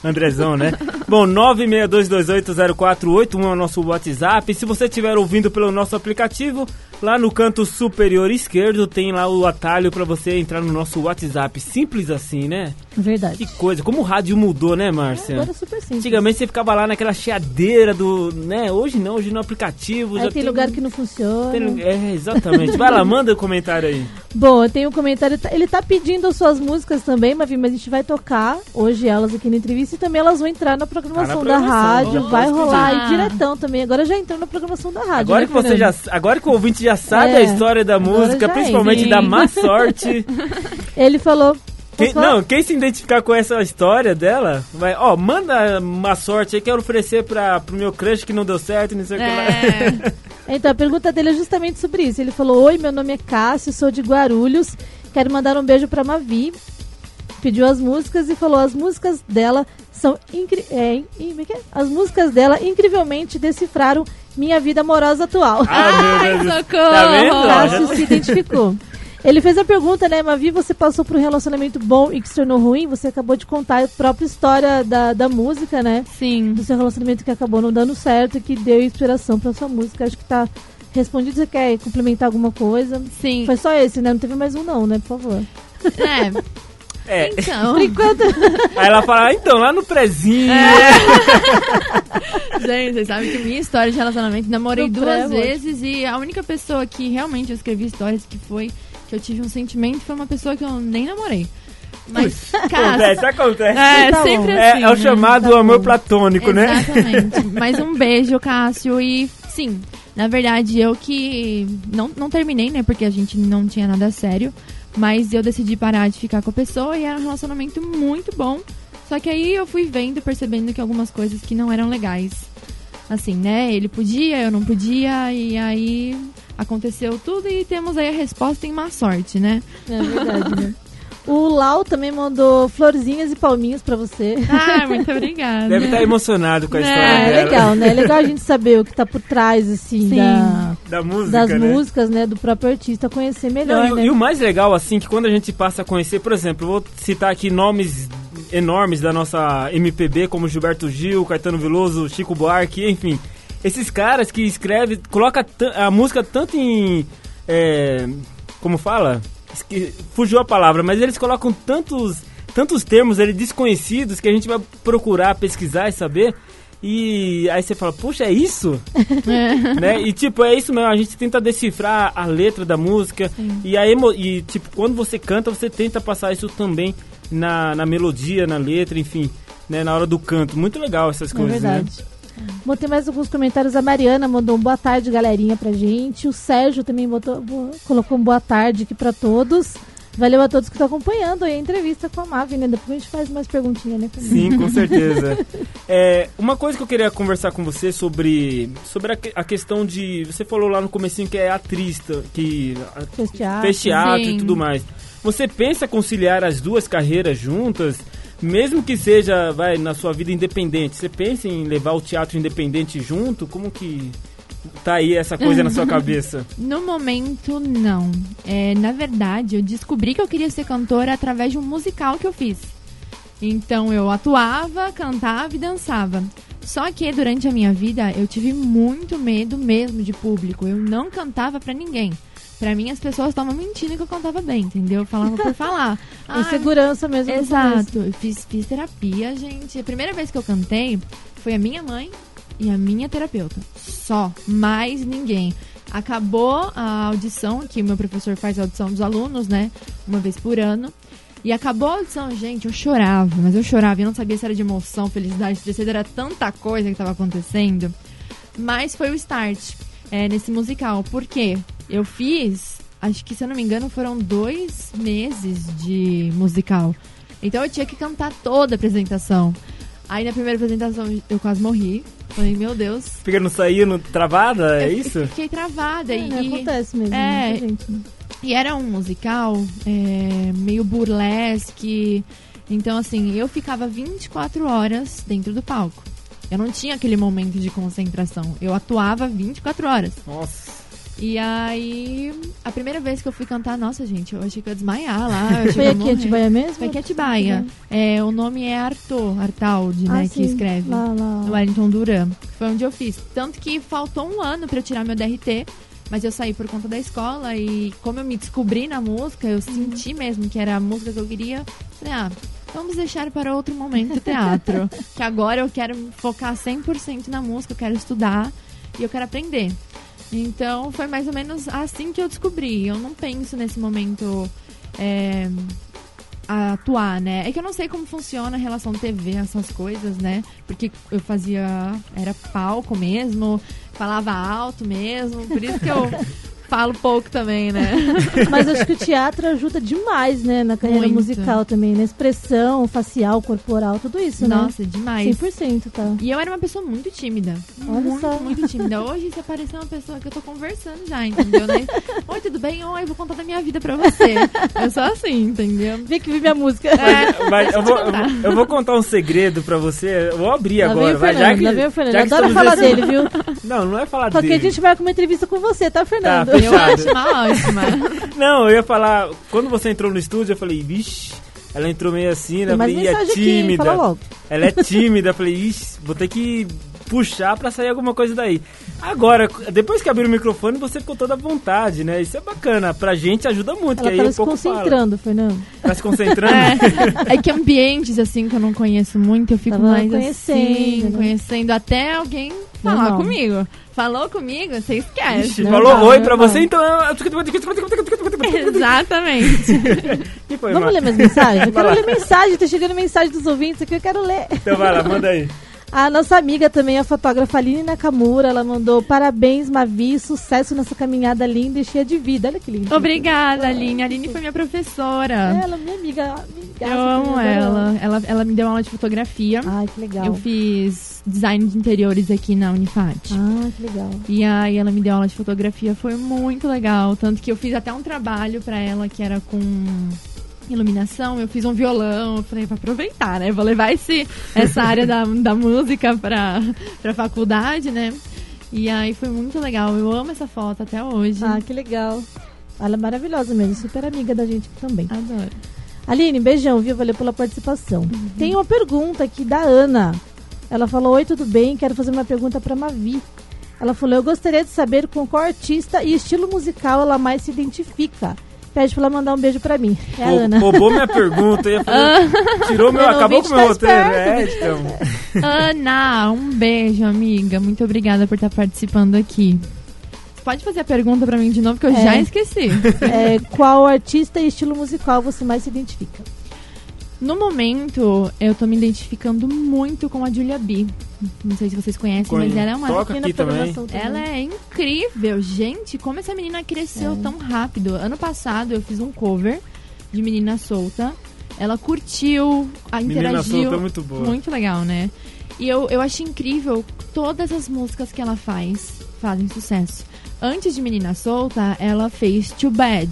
Andrezão, né? Bom, 962280481 é o nosso WhatsApp. Se você estiver ouvindo pelo nosso aplicativo, lá no canto superior esquerdo tem lá o atalho para você entrar no nosso WhatsApp. Simples assim, né? Verdade. Que coisa. Como o rádio mudou, né, Márcia? Agora é super simples. Antigamente você ficava lá naquela cheadeira do. né? Hoje não, hoje no aplicativo. Aí já tem lugar que não funciona. tem- É, exatamente. Vai lá, manda o comentário aí. Bom, tem um comentário. Ele tá pedindo as suas músicas também, Mavi, mas a gente vai tocar hoje elas aqui na entrevista e também elas vão entrar na programação, Tá na da programação, rádio. ó, vai rolar pedir. aí diretão também. Agora já entrou na programação da rádio. Agora né, que você já, agora que o ouvinte já sabe É, a história da música, é, principalmente sim. da má sorte. Ele falou. Quem, não, quem se identificar com essa história dela, vai, ó, manda má sorte aí, quero oferecer para pro meu crush que não deu certo, não sei o que lá. É. Então, a pergunta dele é justamente sobre isso. Ele falou: Oi, meu nome é Cássio, sou de Guarulhos. Quero mandar um beijo pra Mavi. Pediu as músicas e falou: as músicas dela são incri é, in- é é? As músicas dela incrivelmente decifraram minha vida amorosa atual. Ah, Deus. socorro! Tá vendo? Cássio se identificou. Ele fez a pergunta, né, Mavi, você passou por um relacionamento bom e que se tornou ruim? Você acabou de contar a própria história da, da música, né? Sim. Do seu relacionamento que acabou não dando certo e que deu inspiração pra sua música. Acho que tá respondido. Você quer complementar alguma coisa? Sim. Foi só esse, né? Não teve mais um não, né? Por favor. É. É. Então. Por enquanto... Aí ela fala, ah, então, lá no prezinho. Gente, vocês sabem que minha história de relacionamento, namorei No duas pré, vezes e a única pessoa que realmente eu escrevi histórias que foi que eu tive um sentimento foi uma pessoa que eu nem namorei. Mas, cara, Acontece, acontece. é Tá sempre É, assim. é o né? chamado Tá amor bom. platônico, né? Exatamente. Mas um beijo, Cássio. E sim, na verdade, eu que não, não terminei, né? Porque a gente não tinha nada sério. Mas eu decidi parar de ficar com a pessoa e era um relacionamento muito bom. Só que aí eu fui vendo, percebendo que algumas coisas que não eram legais. Assim, né? Ele podia, eu não podia, e aí aconteceu tudo e temos aí a resposta em má sorte, né? É verdade, né? O Lau também mandou florzinhas e palminhas pra você. Ah, muito obrigada. Deve estar emocionado com a É, história É dela. legal, né? É legal a gente saber o que tá por trás, assim, Sim. da- Da música, das né? músicas, né? Do próprio artista, conhecer melhor, Não, e, né? e o mais legal, assim, que quando a gente passa a conhecer, por exemplo, vou citar aqui nomes enormes da nossa MPB, como Gilberto Gil, Caetano Veloso, Chico Buarque, enfim. Esses caras que escrevem, coloca a música tanto em. é, como fala? Esque- fugiu a palavra, mas eles colocam tantos, tantos termos ali desconhecidos que a gente vai procurar, pesquisar e saber. E aí você fala, puxa, é isso? né? E tipo, é isso mesmo, a gente tenta decifrar a letra da música e a emo e tipo, quando você canta, você tenta passar isso também na, na melodia, na letra, enfim, né, na hora do canto. Muito legal essas É coisas, né? Bom, tem mais alguns comentários. A Mariana mandou um boa tarde, galerinha, pra gente. O Sérgio também botou, bo- colocou um boa tarde aqui pra todos. Valeu a todos que estão acompanhando aí a entrevista com a Mavi, né? Depois a gente faz mais perguntinhas, né? Sim, com certeza. É, uma coisa que eu queria conversar com você sobre, sobre a, a questão de. Você falou lá no comecinho que é atriz, que Fez teatro. fez teatro e tudo mais. Você pensa conciliar as duas carreiras juntas? Mesmo que seja, vai, na sua vida independente, você pensa em levar o teatro independente junto? Como que tá aí essa coisa na sua cabeça? No momento, não. É, na verdade, eu descobri que eu queria ser cantora através de um musical que eu fiz. Então eu atuava, cantava e dançava. Só que durante a minha vida eu tive muito medo mesmo de público. Eu não cantava pra ninguém. Pra mim as pessoas estavam mentindo que eu cantava bem, entendeu? Eu falava por falar. Ah, Insegurança mesmo. Exato. Eu fiz, fiz terapia, gente. A primeira vez que eu cantei foi a minha mãe e a minha terapeuta. Só. Mais ninguém. Acabou a audição, que o meu professor faz a audição dos alunos, né? Uma vez por ano. E acabou a audição, gente, eu chorava, mas eu chorava, eu não sabia se era de emoção, felicidade, tristeza, era tanta coisa que estava acontecendo. Mas foi o start é, nesse musical. Por quê? Eu fiz, acho que se eu não me engano, foram dois meses de musical. Então eu tinha que cantar toda a apresentação. Aí na primeira apresentação eu quase morri. Falei, meu Deus. Fica não saindo travada, é Eu isso? Fiquei travada. É, e? Acontece mesmo. É. gente, né? e era um musical é, meio burlesque. Então, assim, eu ficava 24 horas dentro do palco. Eu não tinha aquele momento de concentração. Eu atuava 24 horas. Nossa. E aí, a primeira vez que eu fui cantar, nossa, gente, eu achei que ia desmaiar lá. Eu Foi aqui em morrer. Atibaia mesmo? Foi aqui em Atibaia. É, o nome é Arthur, Artaud, Ah, né, sim. que escreve. Lá, lá. No Wellington Duran. Foi onde eu fiz. Tanto que faltou um ano pra eu tirar meu DRT. Mas eu saí por conta da escola e como eu me descobri na música, eu senti mesmo que era a música que eu queria. Falei, ah, vamos deixar para outro momento o teatro. que agora eu quero focar 100% na música, eu quero estudar e eu quero aprender. Então foi mais ou menos assim que eu descobri. Eu não penso nesse momento é, a atuar, né? É que eu não sei como funciona a relação TV, essas coisas, né? Porque eu fazia. Era palco mesmo, falava alto mesmo, por isso que eu falo pouco também, né? Mas acho que o teatro ajuda demais, né? Na carreira Muito. musical também, na expressão facial, corporal, tudo isso, Nossa, demais. né? 100%, tá? E eu era uma pessoa muito tímida. Olha muito, só. muito tímida. Hoje você pareceu uma pessoa que eu tô conversando já, entendeu? Né? Oi, tudo bem? Oi, vou contar da minha vida pra você. Eu sou assim, entendeu? Vem que vi minha música. É, Mas eu vou, eu, vou, eu vou contar um segredo pra você. Eu vou abrir Lá vem agora. vai, já que, lá vem o Fernando. já Eu que adoro falar dele, viu? Não, não é falar Qualquer dele. dia a gente vai com uma entrevista com você, tá, Fernando? Tá, eu acho uma ótima. Não, eu ia falar. Quando você entrou no estúdio, eu falei, vixe, ela entrou meio assim, né? Mais falei, "Ih, é tímida. Ela é tímida. Eu falei, ixi, vou ter que puxar pra sair alguma coisa daí. Agora, depois que abriu o microfone, você ficou toda à vontade, né? Isso é bacana. Pra gente ajuda muito, Ela que aí tava um se pouco fala. concentrando, Fernando. Tá se concentrando? É, é que ambientes assim que eu não conheço muito, eu fico Tava mais conhecendo, assim, né? conhecendo até alguém falar Normal. comigo. Falou comigo, você esquece. Ixi, Não, falou não, oi não, pra não. você, então... Exatamente. Que foi, Vamos Mar- ler minhas mensagens? Eu quero ler mensagem, tá chegando mensagem dos ouvintes aqui, eu quero ler. Então vai lá, manda aí. A nossa amiga também, a fotógrafa Aline Nakamura, ela mandou parabéns, Mavi, sucesso nessa caminhada linda e cheia de vida. Olha que lindo. Obrigada, Aline. A Aline foi minha professora. Ela, minha amiga. amiga Eu amo ela. ela. Ela me deu aula de fotografia. Ai, que legal. Eu fiz design de interiores aqui na Unifat. Ah, que legal. E aí ela me deu aula de fotografia, foi muito legal. Tanto que eu fiz até um trabalho pra ela que era com iluminação, eu fiz um violão, eu falei, vou aproveitar, né? Vou levar esse, essa área da, da música pra, pra faculdade, né? E aí foi muito legal. Eu amo essa foto até hoje. Ah, que legal. Ela é maravilhosa mesmo, super amiga da gente também. Adoro. Aline, beijão, viu? Valeu pela participação. Tem uma pergunta aqui da Ana. Ela falou: Oi, tudo bem? Quero fazer uma pergunta para Mavi. Ela falou: Eu gostaria de saber com qual artista e estilo musical ela mais se identifica. Pede pra ela mandar um beijo pra mim. É a Ana. Roubou minha pergunta. eu ia fazer- tirou meu. Meu Acabou com o meu tá roteiro. É, então. Ana, um beijo, amiga. Muito obrigada por estar participando aqui. Pode fazer a pergunta pra mim de novo, que eu É. já esqueci. É, qual artista e estilo musical você mais se identifica? No momento, eu tô me identificando muito com a Julia B. Não sei se vocês conhecem, mas ela é uma. Toca aqui também. programação Ela é incrível, gente. Como essa menina cresceu tão rápido. Ano passado eu fiz um cover de Menina Solta. Ela curtiu, a Menina interagiu. solta é muito boa. Muito legal, né? E eu, eu acho incrível todas as músicas que ela faz fazem sucesso. Antes de Menina Solta, ela fez Too Bad.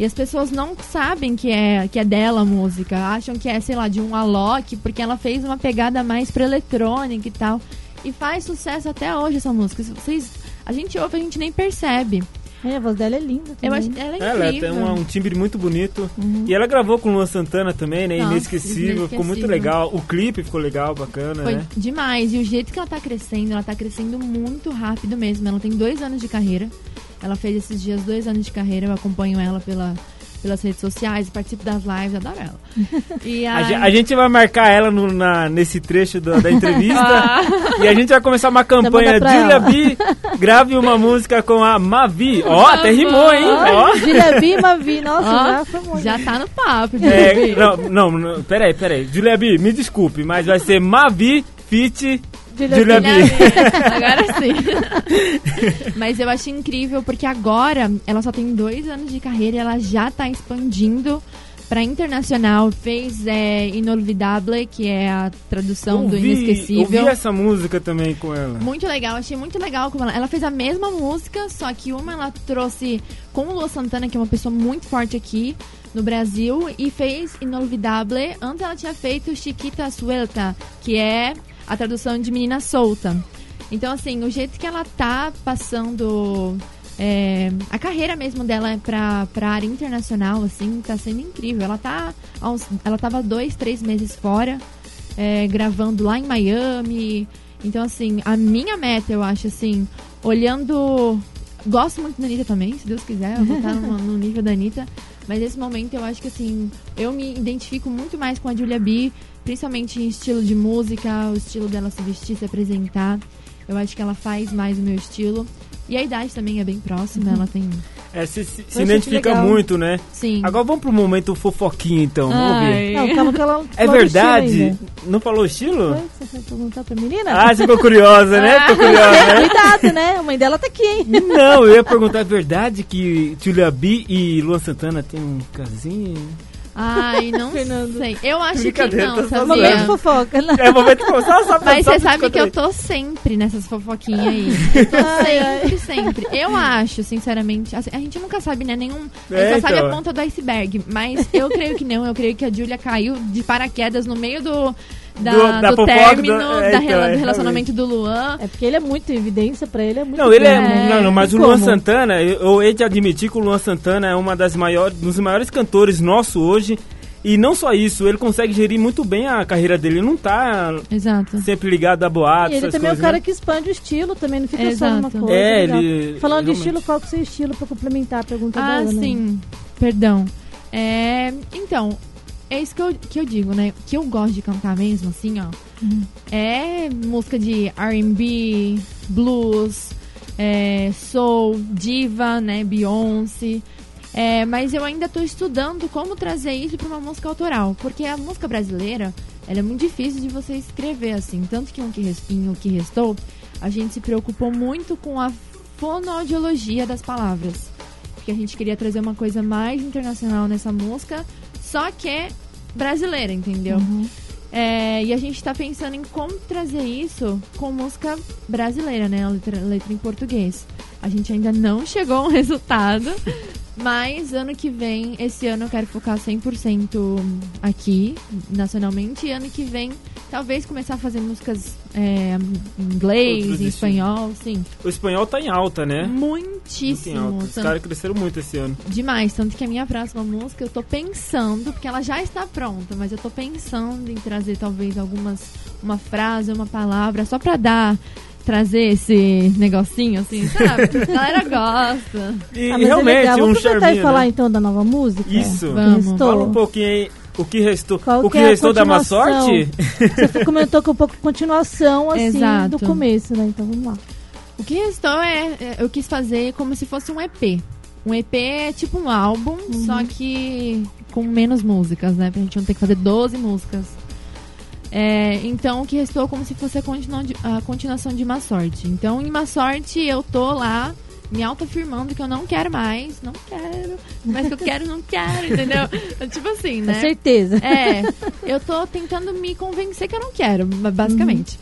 E as pessoas não sabem que é, que é dela a música. Acham que é, sei lá, de um Alok, porque ela fez uma pegada mais pra eletrônica e tal. E faz sucesso até hoje essa música. Vocês. A gente ouve, a gente nem percebe. É, a voz dela é linda. Eu também. acho, ela é Ela incrível. tem um, um timbre muito bonito. E ela gravou com Luan Santana também, né? Nossa, inesquecível, ficou muito inesquecível. legal. O clipe ficou legal, bacana, Foi né? demais. E o jeito que ela tá crescendo, ela tá crescendo muito rápido mesmo. Ela tem dois anos de carreira. Ela fez esses dias dois anos de carreira. Eu acompanho ela pela, pelas redes sociais, participo das lives, adoro ela. E A, a, ge- a gente vai marcar ela no- na- nesse trecho da, da entrevista Ah. e a gente vai começar uma campanha. mandar pra Julia. B, grave uma música com a Mavi. Ó, até rimou, hein? Ó. Julia B, Mavi, nossa, Ó, já foi muito. já tá no papo, É, não, não, peraí, peraí. Julia B, me desculpe, mas vai ser Mavi Fit Julia Julia B. Agora sim. Mas eu acho incrível porque agora ela só tem dois anos de carreira e ela já tá expandindo pra internacional. Fez é, Inolvidable, que é a tradução do Ouvi- Inesquecível. ouvi essa música também com ela. Muito legal, achei muito legal como ela, ela fez a mesma música, só que uma ela trouxe com o Lua Santana, que é uma pessoa muito forte aqui no Brasil, e fez Inolvidable. Antes ela tinha feito Chiquita Suelta, que é a tradução de Menina Solta. Então, assim, o jeito que ela tá passando é, a carreira mesmo dela pra, pra área internacional, assim, tá sendo incrível. Ela tá. ela tava dois, três meses fora, é, gravando lá em Miami. Então, assim, a minha meta, eu acho, assim, olhando. Gosto muito da Anitta também, se Deus quiser, eu vou estar no, no nível da Anitta. Mas nesse momento eu acho que assim, eu me identifico muito mais com a Julia B, principalmente em estilo de música, o estilo dela se vestir, se apresentar. Eu acho que ela faz mais o meu estilo. E a idade também é bem próxima, ela tem. É, se, se, se identifica muito, né? Sim. Agora vamos pro momento fofoquinha, então. Vamos ver. Não, calma que ela É verdade? ainda. Não falou o estilo? Foi? Você vai perguntar pra menina? Ah, você ficou curiosa, né? Ficou curiosa, né? Cuidado, né? A mãe dela tá aqui, hein? Não, eu ia perguntar, é verdade que Julia B e Luan Santana tem um casinho? Ai, não Fernando. sei. Eu acho que não, só sabia? Momento fofoca. Né? É momento que só, só, Mas só você sabe que eu tô sempre nessas fofoquinhas aí. Eu tô Ai, sempre, sempre. Eu acho, sinceramente. assim, a gente nunca sabe, né? Nenhum. A É, gente só sabe então. a ponta do iceberg. Mas eu creio que não. Eu creio que a Julia caiu de paraquedas no meio do. Da, Do- da do término do- é, da então, é, do relacionamento do Luan. É porque ele é muito evidência pra ele, é muito Não, ele é. Não, não, mas o? Luan Santana, eu, eu hei de admitir que o Luan Santana é uma das maiores, dos maiores cantores nosso hoje. E não só isso, ele consegue gerir muito bem a carreira dele. Ele não tá Exato. sempre ligado a boatos, E ele também é o coisas. cara né? que expande o estilo, também não fica só Exato. numa coisa. É, legal. ele- Falando de estilo, qual que é o seu estilo pra complementar a pergunta Ah, Ana? sim. Perdão. É, então, é isso que eu, que eu digo, né? Que eu gosto de cantar mesmo, assim, ó. É música de R&B, blues, é, soul, diva, né? Beyoncé. É, mas eu ainda tô estudando como trazer isso para uma música autoral. Porque a música brasileira, ela é muito difícil de você escrever, assim. Tanto que em o que Restou, a gente se preocupou muito com a fonoaudiologia das palavras. Porque a gente queria trazer uma coisa mais internacional nessa música, só que é brasileira, entendeu? É, e a gente tá pensando em como trazer isso com música brasileira, né? A letra, letra em português. A gente ainda não chegou a um resultado, mas ano que vem, esse ano eu quero focar 100% aqui, nacionalmente, e ano que vem Talvez começar a fazer músicas é, em inglês, Outros em espanhol, sim. O espanhol tá em alta, né? Muitíssimo. alta. Os Tanto- caras cresceram muito esse ano. Demais, tanto que a minha próxima música eu tô pensando, porque ela já está pronta, mas eu tô pensando em trazer talvez algumas, uma frase, uma palavra, só pra dar, trazer esse negocinho assim, sabe? A galera gosta. E Ah, é realmente, legal. um Vamos aproveitar e falar né? então da nova música? Isso. Vamos. restou? Fala um pouquinho aí. O que restou? Qual o que que é a restou da má sorte? Você comentou que é um pouco continuação, assim, Exato. do começo, né? Então vamos lá. O que restou é, é, eu quis fazer como se fosse um EP. Um EP é tipo um álbum, só que com menos músicas, né? Pra gente não ter que fazer 12 músicas. É, então, o que restou é como se fosse a, a continuação de Má Sorte. Então, em Má Sorte, eu tô lá me autoafirmando que eu não quero mais, não quero, mas que eu quero, não quero, entendeu? tipo assim, Com né? certeza. É, eu tô tentando me convencer que eu não quero, ba- basicamente.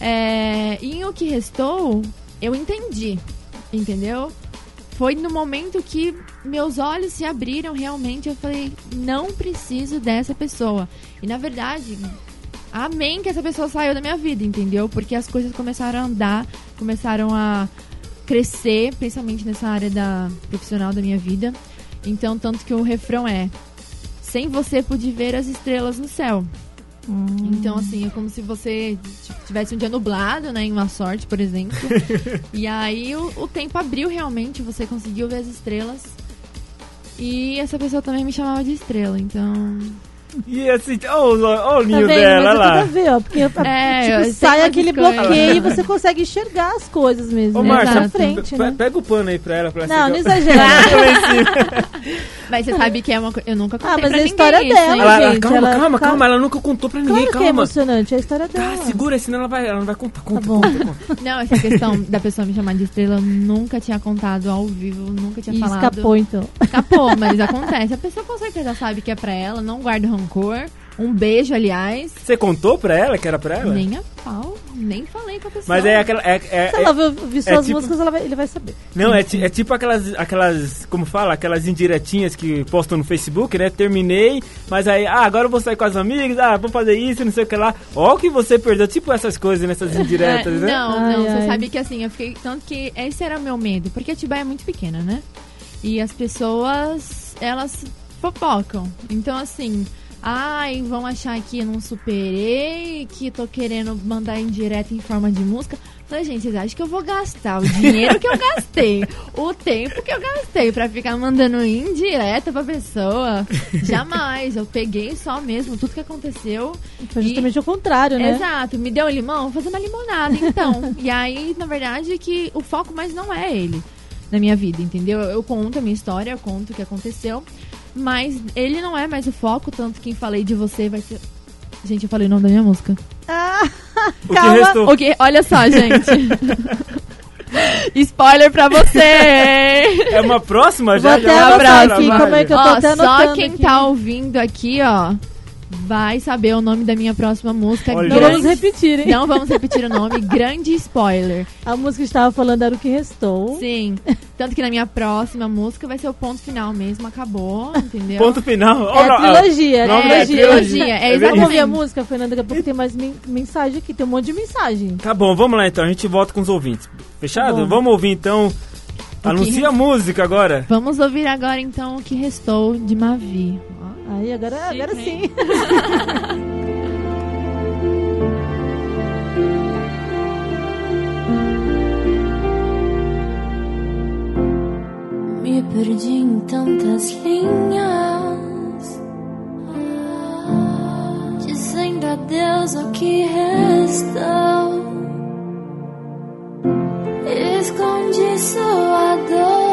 É, e o que restou, eu entendi, entendeu? Foi no momento que meus olhos se abriram realmente, eu falei, não preciso dessa pessoa. E na verdade, amém que essa pessoa saiu da minha vida, entendeu? Porque as coisas começaram a andar, começaram a crescer, principalmente nessa área da profissional da minha vida. Então, tanto que o refrão é: sem você pude ver as estrelas no céu. Então, assim, é como se você tivesse um dia nublado, né? Em uma sorte, por exemplo. e aí o, o tempo abriu realmente, você conseguiu ver as estrelas. E essa pessoa também me chamava de estrela, então. E assim, ó, o- Tá ninho vendo? dela, Mas olha tem tudo a lá. ver, ó. Porque É, tipo, sai aquele bloqueio e você consegue enxergar as coisas mesmo. Ô, né? Márcia, frente, né? pega o pano aí pra ela. Pra Não, não exagera. Mas você sabe que é uma coisa. Eu nunca contei Ah, mas pra é a história isso, dela, hein? Ela- calma, ela- calma, calma. calma. Ela nunca contou pra ninguém, Claro que é calma. emocionante, é a história Tá, dela. segura, senão ela vai, ela não vai contar. Conta, Tá bom. conta, conta. Não, essa questão da pessoa me chamar de estrela, eu nunca tinha contado ao vivo, nunca tinha E falado. escapou, então. Escapou, mas acontece. A pessoa com certeza sabe que é pra ela, não guarda rancor. Um beijo, aliás. Você contou pra ela que era pra ela? Nem a pau, nem falei com a pessoa. Mas é aquela. É, é- Se é- ela ouvir suas tipo- músicas, ela vai- ele vai saber. não, é, é tipo aquelas, aquelas. Como fala? Aquelas indiretinhas que postam no Facebook, né? Terminei, mas aí, ah, agora eu vou sair com as amigas, ah, vou fazer isso, não sei o que lá. Ó, o que você perdeu, tipo essas coisas nessas indiretas, É, né? Não, Ai, não, ai. você sabe que assim, eu fiquei. Tanto que esse era o meu medo, porque a Atibaia é muito pequena, né? E as pessoas, elas fofocam. Então, assim, ai, vão achar que eu não superei, que tô querendo mandar indireta em forma de música. Falei, gente, vocês acham que eu vou gastar o dinheiro que eu gastei, o tempo que eu gastei pra ficar mandando indireta pra pessoa? Jamais. Eu peguei só mesmo tudo que aconteceu Foi justamente o contrário, né? Exato, me deu um limão, vou fazer uma limonada, então. e aí, na verdade, que o foco mais não é ele na minha vida, entendeu? Eu conto a minha história, eu conto o que aconteceu, mas ele não é mais o foco, tanto que quem falei de você vai ser. Gente, eu falei o nome da minha música. Ah, O que calma. restou? O que? Olha só, gente. Spoiler pra você! É uma próxima Vou já? até já vai anotar pra aqui, como é que eu tô Ó, até só quem aqui. tá ouvindo aqui, ó, vai saber o nome da minha próxima música. Olha. Não vamos repetir, hein? Não vamos repetir o nome, grande spoiler. A música que estava falando era o que restou. Sim. Tanto que na minha próxima música vai ser o ponto final mesmo, acabou, entendeu? Ponto final. É a trilogia, é a Nome da trilogia. trilogia. É, É exatamente. Vamos ouvir a música, Fernanda, daqui a pouco tem mais men- mensagem aqui, tem um monte de mensagem. Tá bom, vamos lá então, a gente volta com os ouvintes. Fechado? Tá vamos ouvir então. Anuncia a música agora. Vamos ouvir agora então o que restou de Mavi. Aí, agora, agora sim. Me perdi em tantas linhas, dizendo adeus ao que restou. Escondi sua dor,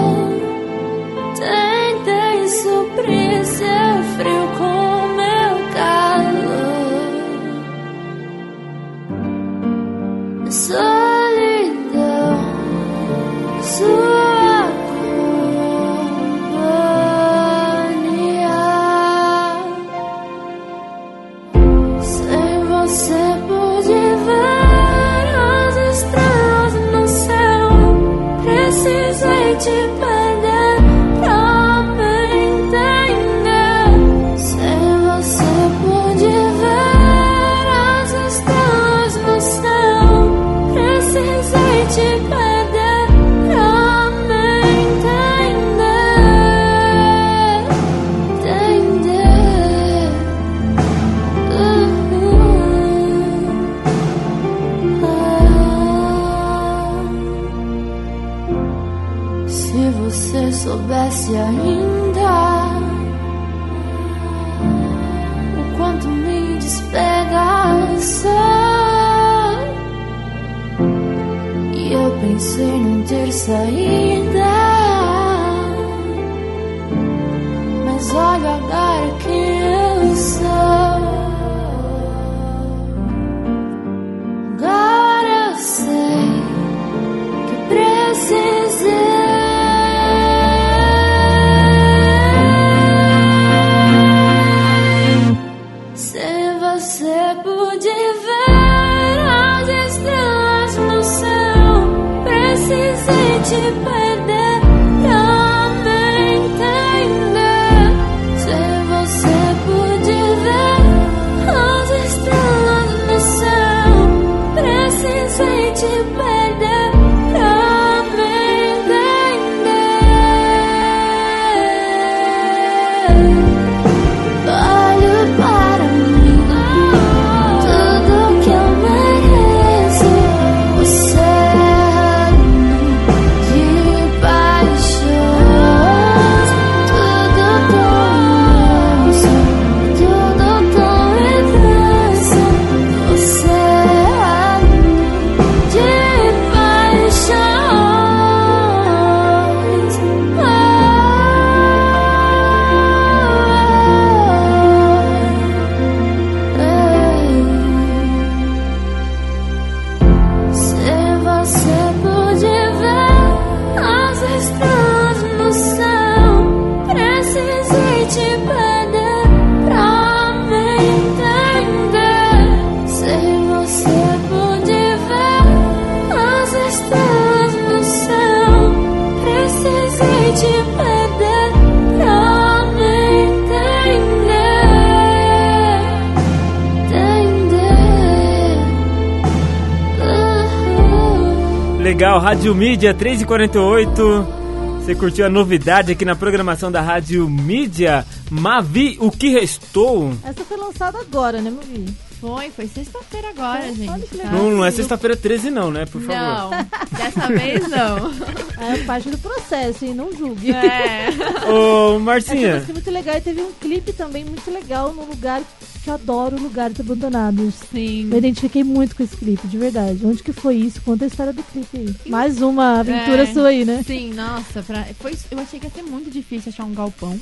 Rádio Mídia 3h48. Você curtiu a novidade aqui na programação da Rádio Mídia? Mavi, o que restou? Essa foi lançada agora, né, Mavi? Foi, foi sexta-feira agora, Olha gente. tá? Não, não é sexta-feira 13 não, né? Por favor. Não, dessa vez não. É parte do processo, e não julgue. É. Ô, Essa Marcinha, música é muito legal e teve um clipe também muito legal num lugar que adoro, lugares abandonados. Sim. Eu identifiquei muito com esse clipe, de verdade. Onde que foi isso? Conta a história do clipe aí. Mais uma aventura É. sua aí, né? Sim, nossa, pra, foi, eu achei que ia ser muito difícil achar um galpão,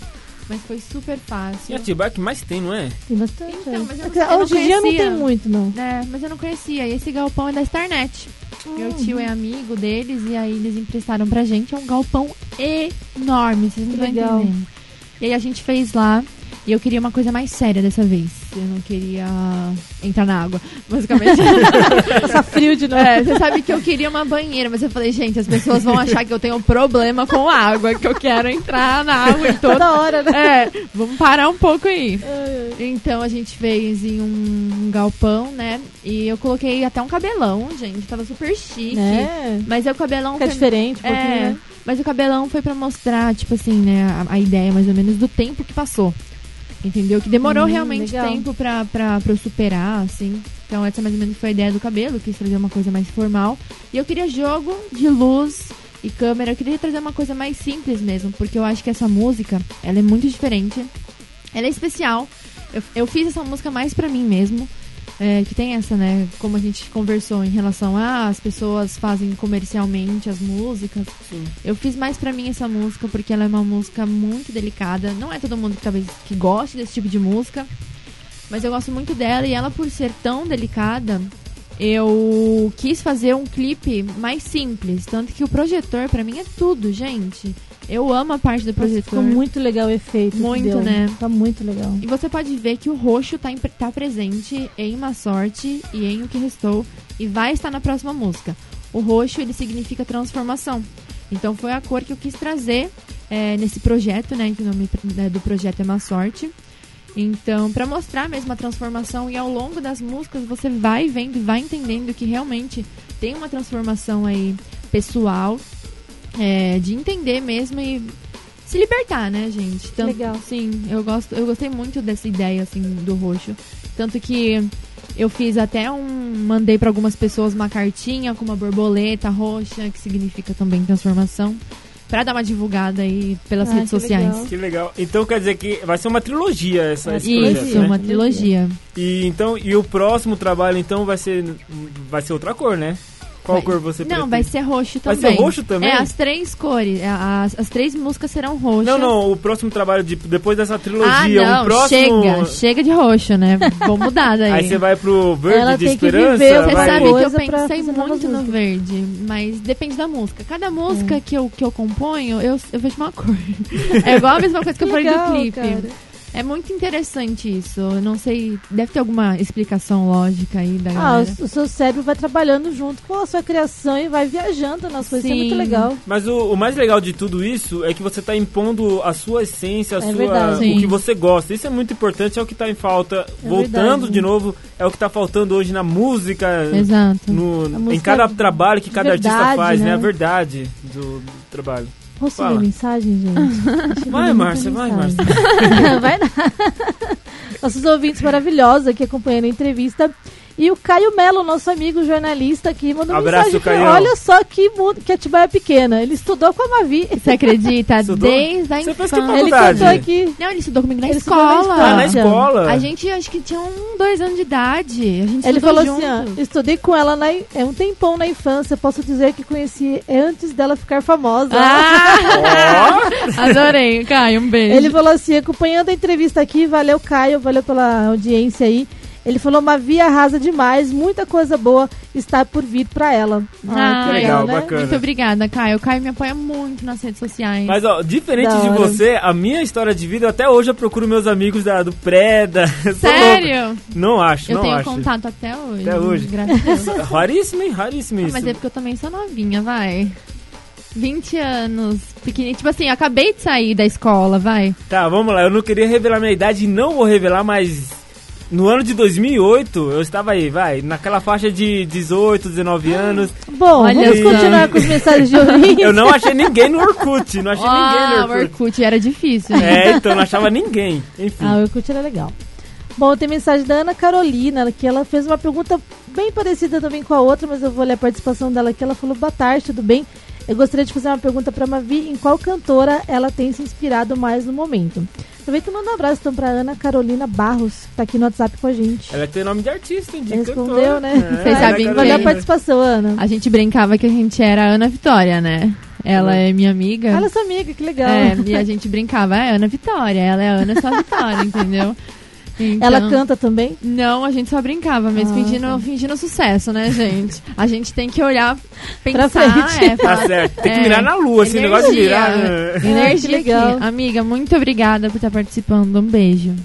mas foi super e fácil. a Atibaia que mais tem, não é? Tem bastante. Então, aí. mas eu É não- que eu não Hoje em dia não conhecia. tem muito, não. É, mas eu não conhecia. E esse galpão é da Starnet. Meu tio é amigo deles e aí eles emprestaram pra gente. É um galpão enorme, vocês não Que estão legal. entendendo. E aí a gente fez lá. E eu queria uma coisa mais séria dessa vez. Eu não queria entrar na água, basicamente. Passa frio de novo. É, você sabe que eu queria uma banheira, mas eu falei, gente, as pessoas vão achar que eu tenho um problema com água, que eu quero entrar na água e todo. Toda hora, né? É, vamos parar um pouco aí. Então a gente fez em um galpão, né? E eu coloquei até um cabelão, gente. Tava super chique. É. Mas aí o cabelão Fica foi. diferente um pouquinho, É, né? mas o cabelão foi pra mostrar, tipo assim, né, a, a ideia mais ou menos do tempo que passou. Entendeu? Que demorou Hum, realmente legal. tempo pra, pra, pra eu superar, assim. Então essa mais ou menos foi a ideia do cabelo, quis trazer uma coisa mais formal. E eu queria jogo de luz e câmera, eu queria trazer uma coisa mais simples mesmo, porque eu acho que essa música, ela é muito diferente. Ela é especial. Eu, eu fiz essa música mais pra mim mesmo. É, que tem essa, né? Como a gente conversou em relação a as pessoas fazem comercialmente as músicas. Sim. Eu fiz mais pra mim essa música porque ela é uma música muito delicada. Não é todo mundo que talvez que goste desse tipo de música, mas eu gosto muito dela e ela por ser tão delicada, eu quis fazer um clipe mais simples, tanto que o projetor pra mim é tudo, gente. Eu amo a parte do projetor. Ficou muito legal o efeito. Muito, né? Tá muito legal. E você pode ver que o roxo tá, tá presente em Má Sorte e em O Que Restou e vai estar na próxima música. O roxo, ele significa transformação. Então foi a cor que eu quis trazer é, nesse projeto, né? Que o nome né, do projeto é Má Sorte. Então, pra mostrar mesmo a transformação e ao longo das músicas você vai vendo e vai entendendo que realmente tem uma transformação aí pessoal, é, de entender mesmo e se libertar, né, gente? Tanto- Legal. Sim, eu gosto, eu gostei muito dessa ideia assim do roxo, tanto que eu fiz até um, mandei pra algumas pessoas uma cartinha com uma borboleta roxa que significa também transformação. pra dar uma divulgada aí pelas Ah, redes que sociais. legal. Que legal. Então quer dizer que vai ser uma trilogia essa, esse Isso, projeto, né? uma trilogia. E então e o próximo trabalho então vai ser vai ser outra cor, né? Qual Vai- cor você Não, vai ser roxo Vai também. ser roxo também? É, as três cores. é, As, as três músicas serão roxas. Não, não, o próximo trabalho de depois dessa Ah, trilogia, não, um próximo chega, chega de roxo, né? Vamos mudar daí. Aí você vai pro verde Ela de tem que esperança, viver Você vai... sabe que eu pensei muito no verde, mas depende da música. Cada música que, eu, que eu componho, eu, eu vejo uma cor. É igual a mesma coisa que eu falei Legal, do clipe. cara. É muito interessante isso. Eu não sei, deve ter alguma explicação lógica aí da Ah, galera. o, o seu cérebro vai trabalhando junto com a sua criação e vai viajando nas coisas. Isso é muito Sim. legal. Mas o, o mais legal de tudo isso é que você tá impondo a sua essência, a É sua, verdade. o Sim. que você gosta. Isso é muito importante, é o que tá em falta. Voltando verdade. de novo, é o que tá faltando hoje na música, Exato. no, A em música cada trabalho que cada artista verdade, faz, né? né? A verdade do, do trabalho. Posso Fala. ler mensagem, gente? Vai, Márcia, vai, Márcia. vai lá. Nossos ouvintes maravilhosos aqui acompanhando a entrevista. E o Caio Melo, nosso amigo jornalista aqui, mandou Abraço, mensagem. Caio. Olha só que mundo que Atibaia é pequena. Ele estudou com a Mavi. Você acredita? Estudou? Desde a Você fez infância. que Ele cantou aqui. Não, ele estudou comigo na Ele estudou na escola. Ah, na escola. A gente acho que tinha um, dois anos de idade. A gente Ele estudou falou junto. assim, ó, estudei com ela na, é um tempão na infância, posso dizer que conheci antes dela ficar famosa. Ah! Adorei, Caio, um beijo. Ele falou assim, acompanhando a entrevista aqui, valeu Caio, valeu pela audiência aí. Ele falou, Mavi arrasa demais, muita coisa boa está por vir pra ela. Ah, que legal, né? bacana. Muito obrigada, Caio. O Caio me apoia muito nas redes sociais. Mas, ó, diferente Da de hora. você, a minha história de vida, até hoje eu procuro meus amigos da, do Preda. Eu. Sério? Não acho, Eu não tenho acho. contato até hoje. Até hoje. Graças. Raríssimo, hein? Raríssimo Ah, isso. mas é porque eu também sou novinha, vai. 20 anos, pequenininha. Tipo assim, acabei de sair da escola, vai. Tá, vamos lá. Eu não queria revelar minha idade e não vou revelar, mas no ano de 2008 eu estava aí, vai, naquela faixa de 18, 19 anos. Bom, Olha vamos só. continuar com as mensagens de ouvintes. Eu não achei ninguém no Orkut, não achei ninguém Ah, no o Orkut. Orkut era difícil. gente. É, então não achava ninguém. Enfim. Ah, o Orkut era legal. Bom, tem mensagem da Ana Carolina, que ela fez uma pergunta bem parecida também com a outra, mas eu vou ler a participação dela aqui. Ela falou, boa tarde, tudo bem? Eu gostaria de fazer uma pergunta para Mavi, em qual cantora ela tem se inspirado mais no momento? Aproveita e manda um abraço então para Ana Carolina Barros, que tá aqui no WhatsApp com a gente. Ela tem nome de artista, hein? De Respondeu, cantora. né? É, Vocês sabem. Valeu a participação, Ana. A gente brincava que a gente era a Ana Vitória, né? Ela é minha amiga. Ela é sua amiga, que legal. É, e a gente brincava, é Ana Vitória, ela é Ana só Vitória, entendeu? Então- Ela canta também? Não, a gente só brincava, mas Ah, fingindo, tá. fingindo sucesso, né, gente? A gente tem que olhar, Pra pensar, frente. é, Tá falar, certo. Tem que É. mirar na lua, esse Energia. negócio de mirar. né? Ah, energia legal. aqui. Amiga, muito obrigada por estar participando. Um beijo.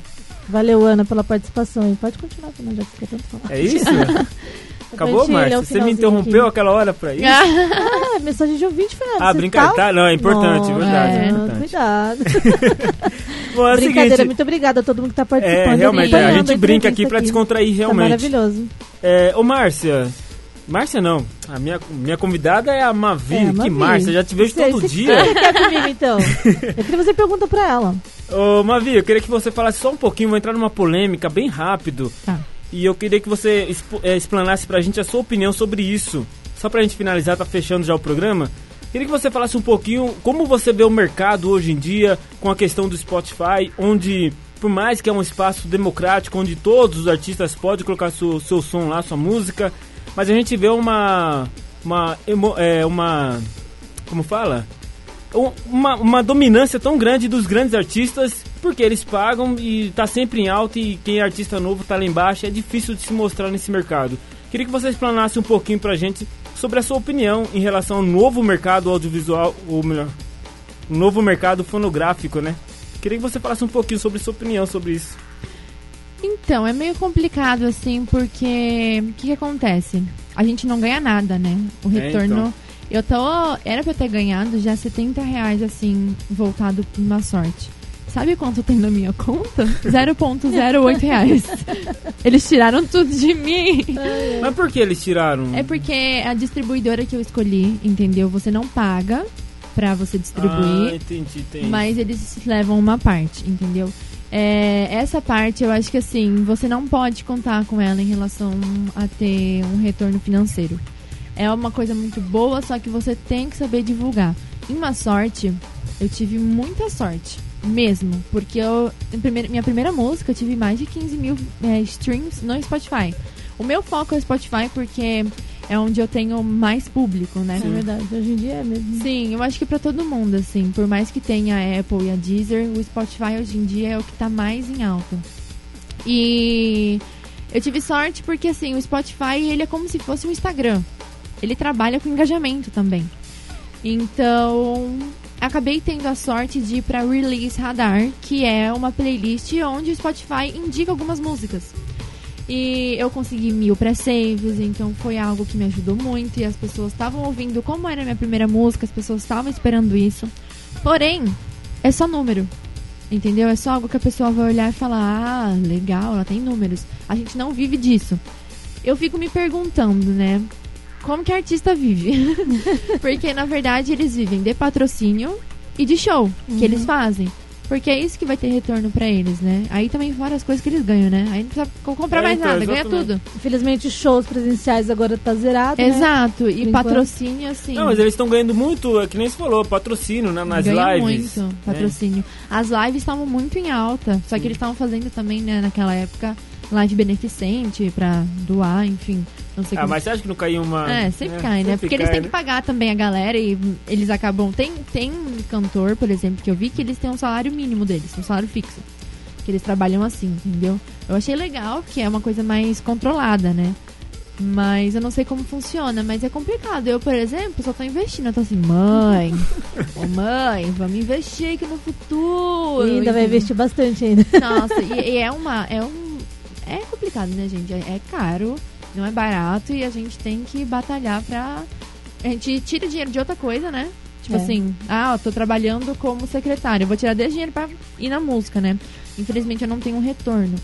Valeu, Ana, pela participação. E pode continuar, Fernanda, já que você quer tanto falar. É isso? Acabou, Márcia? o Você me interrompeu aqui. aquela hora pra isso? Ah, mensagem de ouvinte, Fernanda. Ah, você brincadeira. tá- Tá, não, é importante, verdade. é. É importante. Cuidado. Bom, é Brincadeira, seguinte. muito obrigada a todo mundo que tá participando. É, realmente, a gente brinca aqui pra descontrair Tá realmente. maravilhoso. É, ô Márcia. Márcia não. A minha, minha convidada é a Mavi. É, a que Mavi. Márcia, já te vejo Você- todo você- dia. Você quer comigo, então? Eu queria fazer pergunta pra ela. Ô Mavi, eu queria que você falasse só um pouquinho, vou entrar numa polêmica bem rápido. Tá. E eu queria que você é, explanasse pra gente a sua opinião sobre isso. Só pra gente finalizar, tá fechando já o programa. Queria que você falasse um pouquinho como você vê o mercado hoje em dia com a questão do Spotify, onde, por mais que é um espaço democrático, onde todos os artistas podem colocar seu, seu som lá, sua música, mas a gente vê uma. Uma. é, uma como fala? Um- Uma, uma dominância tão grande dos grandes artistas, porque eles pagam e tá sempre em alta e quem é artista novo tá lá embaixo, é difícil de se mostrar nesse mercado. Queria que você explanasse um pouquinho pra gente sobre a sua opinião em relação ao novo mercado audiovisual, ou melhor, o novo mercado fonográfico, né? Queria que você falasse um pouquinho sobre sua opinião sobre isso. Então, é meio complicado, assim, porque o que, que acontece? A gente não ganha nada, né? O É, retorno. então. Eu tô. Era pra eu ter ganhado já 70 reais, assim, voltado pra uma sorte. Sabe quanto tem na minha conta? 0,08 reais. Eles tiraram tudo de mim. Mas por que eles tiraram? É porque a distribuidora que eu escolhi, entendeu? Você não paga pra você Ah, distribuir. entendi, entendi. Mas eles levam uma parte, entendeu? É, essa parte eu acho que assim, você não pode contar com ela em relação a ter um retorno financeiro. É uma coisa muito boa, só que você tem que saber divulgar. em uma sorte, eu tive muita sorte. Mesmo. Porque eu. em primeira- minha primeira música eu tive mais de 15 mil é, streams no Spotify. O meu foco é o Spotify porque é onde eu tenho mais público, né? É verdade, hoje em dia é mesmo. Sim, eu acho que pra todo mundo, assim. Por mais que tenha a Apple e a Deezer, o Spotify hoje em dia é o que tá mais em alta. E eu tive sorte porque, assim, o Spotify, ele é como se fosse um Instagram. Ele trabalha com engajamento também. Então, acabei tendo a sorte de ir pra Release Radar, que é uma playlist onde o Spotify indica algumas músicas. E eu consegui mil pré-saves, então foi algo que me ajudou muito. E as pessoas estavam ouvindo como era a minha primeira música, as pessoas estavam esperando isso. Porém, é só número. Entendeu? É só algo que a pessoa vai olhar e falar: ah, legal, ela tem números. A gente não vive disso. Eu fico me perguntando, né? Como que a artista vive? Porque, na verdade, eles vivem de patrocínio e de show que eles fazem. Porque é isso que vai ter retorno pra eles, né? Aí também fora as coisas que eles ganham, né? Aí não precisa co- comprar É, mais então, nada, ganha exatamente. tudo. Infelizmente, os shows presenciais agora tá zerado, né? Exato. E Por enquanto. patrocínio, assim. Não, mas eles estão ganhando muito, é que nem você falou, patrocínio né, nas ganha lives. muito patrocínio. As lives estavam muito em alta. Só que eles estavam fazendo também, né, naquela época, live beneficente pra doar, enfim. Não sei Ah, como. mas você acha que não caiu uma. É, sempre cai, né? sempre Porque eles cai, têm que pagar também a galera e eles acabam. Tem, tem um cantor, por exemplo, que eu vi que eles têm um salário mínimo deles, um salário fixo. Que eles trabalham assim, entendeu? Eu achei legal, que é uma coisa mais controlada, né? Mas eu não sei como funciona, mas é complicado. Eu, por exemplo, só tô investindo. Eu tô assim, mãe, ô mãe, vamos investir aqui no futuro. E ainda vai entendeu? investir bastante ainda. Nossa, e, e é uma. É um. É complicado, né, gente? É, caro, não é barato e a gente tem que batalhar pra. A gente tira dinheiro de outra coisa, né? Tipo É. assim, ah, eu tô trabalhando como secretária, vou tirar desse dinheiro pra ir na música, né? Infelizmente eu não tenho um retorno.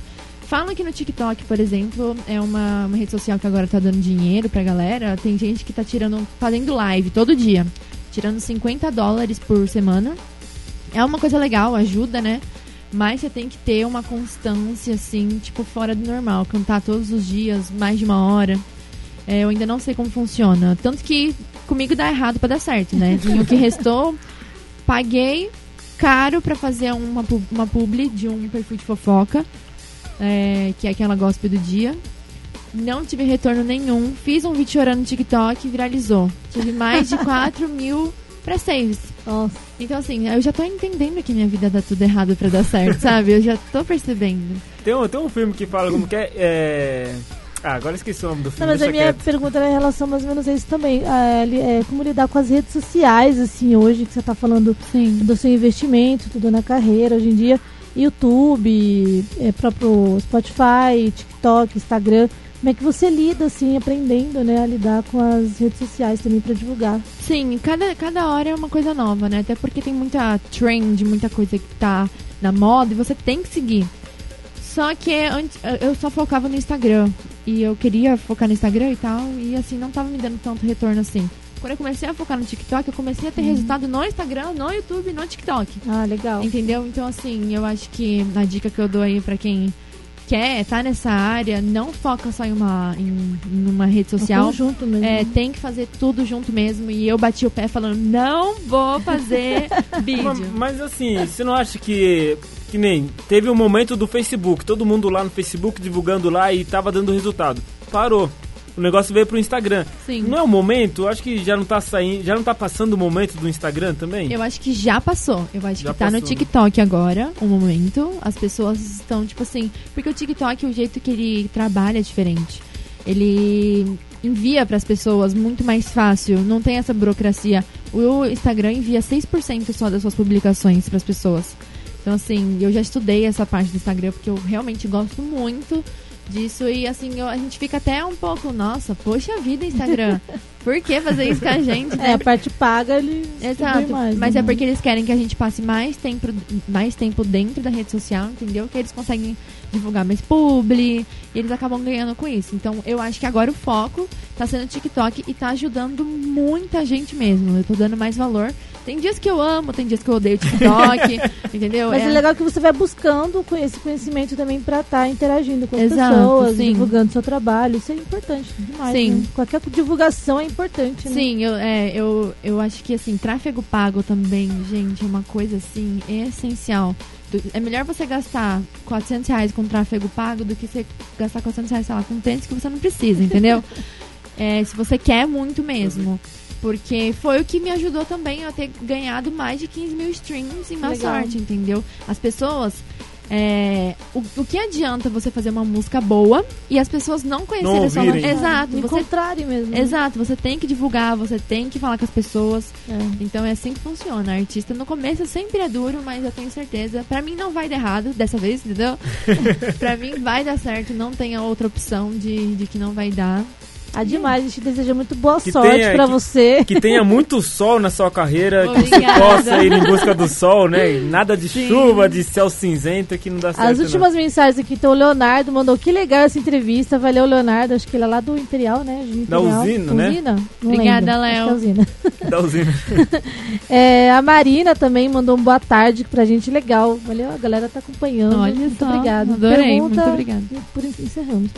Falam que no TikTok, por exemplo, é uma, uma rede social que agora tá dando dinheiro pra galera. Tem gente que tá tirando, fazendo live todo dia, tirando 50 dólares por semana. É uma coisa legal, ajuda, né? Mas você tem que ter uma constância, assim, tipo, fora do normal. Cantar todos os dias, mais de uma hora. É, eu ainda não sei como funciona. Tanto que comigo dá errado pra dar certo, né? E o que restou, paguei caro pra fazer uma, uma publi de um perfil de fofoca, é, que é aquela gospel do dia. Não tive retorno nenhum. Fiz um vídeo chorando no TikTok e viralizou. Tive mais de 4 mil pré-saves. Nossa, Então, assim, eu já tô entendendo que minha vida dá tudo errado pra dar certo, sabe? Eu já tô percebendo. Tem um, tem um filme que fala como que é. é... Ah, agora esqueci o nome do Não, filme. mas a minha quieto. pergunta era em relação mais ou menos a isso também. Li- é, como lidar com as redes sociais, assim, hoje, que você tá falando Sim. do seu investimento, tudo na carreira, hoje em dia, YouTube, é, próprio Spotify, TikTok, Instagram. Como é que você lida, assim, aprendendo, né, a lidar com as redes sociais também pra divulgar? Sim, cada, cada hora é uma coisa nova, né? Até porque tem muita trend, muita coisa que tá na moda e você tem que seguir. Só que antes, eu só focava no Instagram. E eu queria focar no Instagram e tal. E assim, não tava me dando tanto retorno assim. Quando eu comecei a focar no TikTok, eu comecei a ter resultado no Instagram, no YouTube no TikTok. Ah, legal. Entendeu? Então, assim, eu acho que a dica que eu dou aí pra quem quer tá nessa área, não foca só em uma, em, em uma rede É social. conjunto mesmo. É, tem que fazer tudo junto mesmo. E eu bati o pé falando, não vou fazer Mas, vídeo. mas assim, você não acha que. Que nem. Teve um momento do Facebook, todo mundo lá no Facebook divulgando lá e tava dando resultado. Parou. O negócio veio pro Instagram. Sim. Não é o momento? Eu acho que já não tá saindo. Já não tá passando o momento do Instagram também? Eu acho que já passou. Eu acho Já que tá no passou, né? TikTok agora, o momento. As pessoas estão, tipo assim. Porque o TikTok, o jeito que ele trabalha é diferente. Ele envia pras pessoas muito mais fácil. Não tem essa burocracia. O Instagram envia 6% só das suas publicações pras pessoas. Então, assim, eu já estudei essa parte do Instagram porque eu realmente gosto muito disso. E, assim, eu- a gente fica até um pouco, nossa, poxa vida, Instagram. Por que fazer isso com a gente? né? É, a parte paga, ele Exato, mais. mas né? é porque eles querem que a gente passe mais tempo, mais tempo dentro da rede social, entendeu? Que eles conseguem divulgar mais publi, e eles acabam ganhando com isso. Então eu acho que agora o foco tá sendo o TikTok e tá ajudando muita gente mesmo. Eu tô dando mais valor. Tem dias que eu amo, tem dias que eu odeio o TikTok, entendeu? Mas é. legal que você vai buscando com esse conhecimento também pra estar interagindo com as Exato, pessoas, sim. divulgando seu trabalho. Isso é importante demais. Sim. né? Qualquer divulgação é importante, né? Sim, eu, é, eu, eu acho que assim, tráfego pago também, gente, é uma coisa assim essencial. É melhor você gastar 400 reais com tráfego pago do que você gastar 400 reais, sei lá, com tênis que você não precisa, entendeu? É, se você quer muito mesmo. Porque foi o que me ajudou também a ter ganhado mais de 15 mil streams em má Legal. sorte, entendeu? As pessoas. É, o, o que adianta você fazer uma música boa e as pessoas não conhecerem o seu nome? ouvirem. Exato, você Encontrarem mesmo. Exato, você tem que divulgar, você tem que falar com as pessoas. É. Então é assim que funciona. Artista no começo sempre é duro, mas eu tenho certeza. Pra mim não vai dar errado dessa vez, entendeu? pra mim vai dar certo, não tenha outra opção de, de que não vai dar. Ah, demais. A gente deseja muito boa Que sorte tenha- pra que- você. Que tenha muito sol na sua carreira, que você Obrigada. possa ir em busca do sol, né? Nada de chuva, de céu cinzento que não dá certo. As últimas mensagens aqui, então o Leonardo mandou que legal essa entrevista. Valeu, Leonardo. Acho que ele é lá do Imperial, né? De Da Imperial. usina, né? Usina? Não Obrigada. Acho Léo. é usina. não. Da usina. É, a Marina também mandou um boa tarde pra gente. Legal. Valeu, a galera tá acompanhando. Olha muito só, obrigado. adorei, Pergunta, muito obrigada. e Por isso encerramos.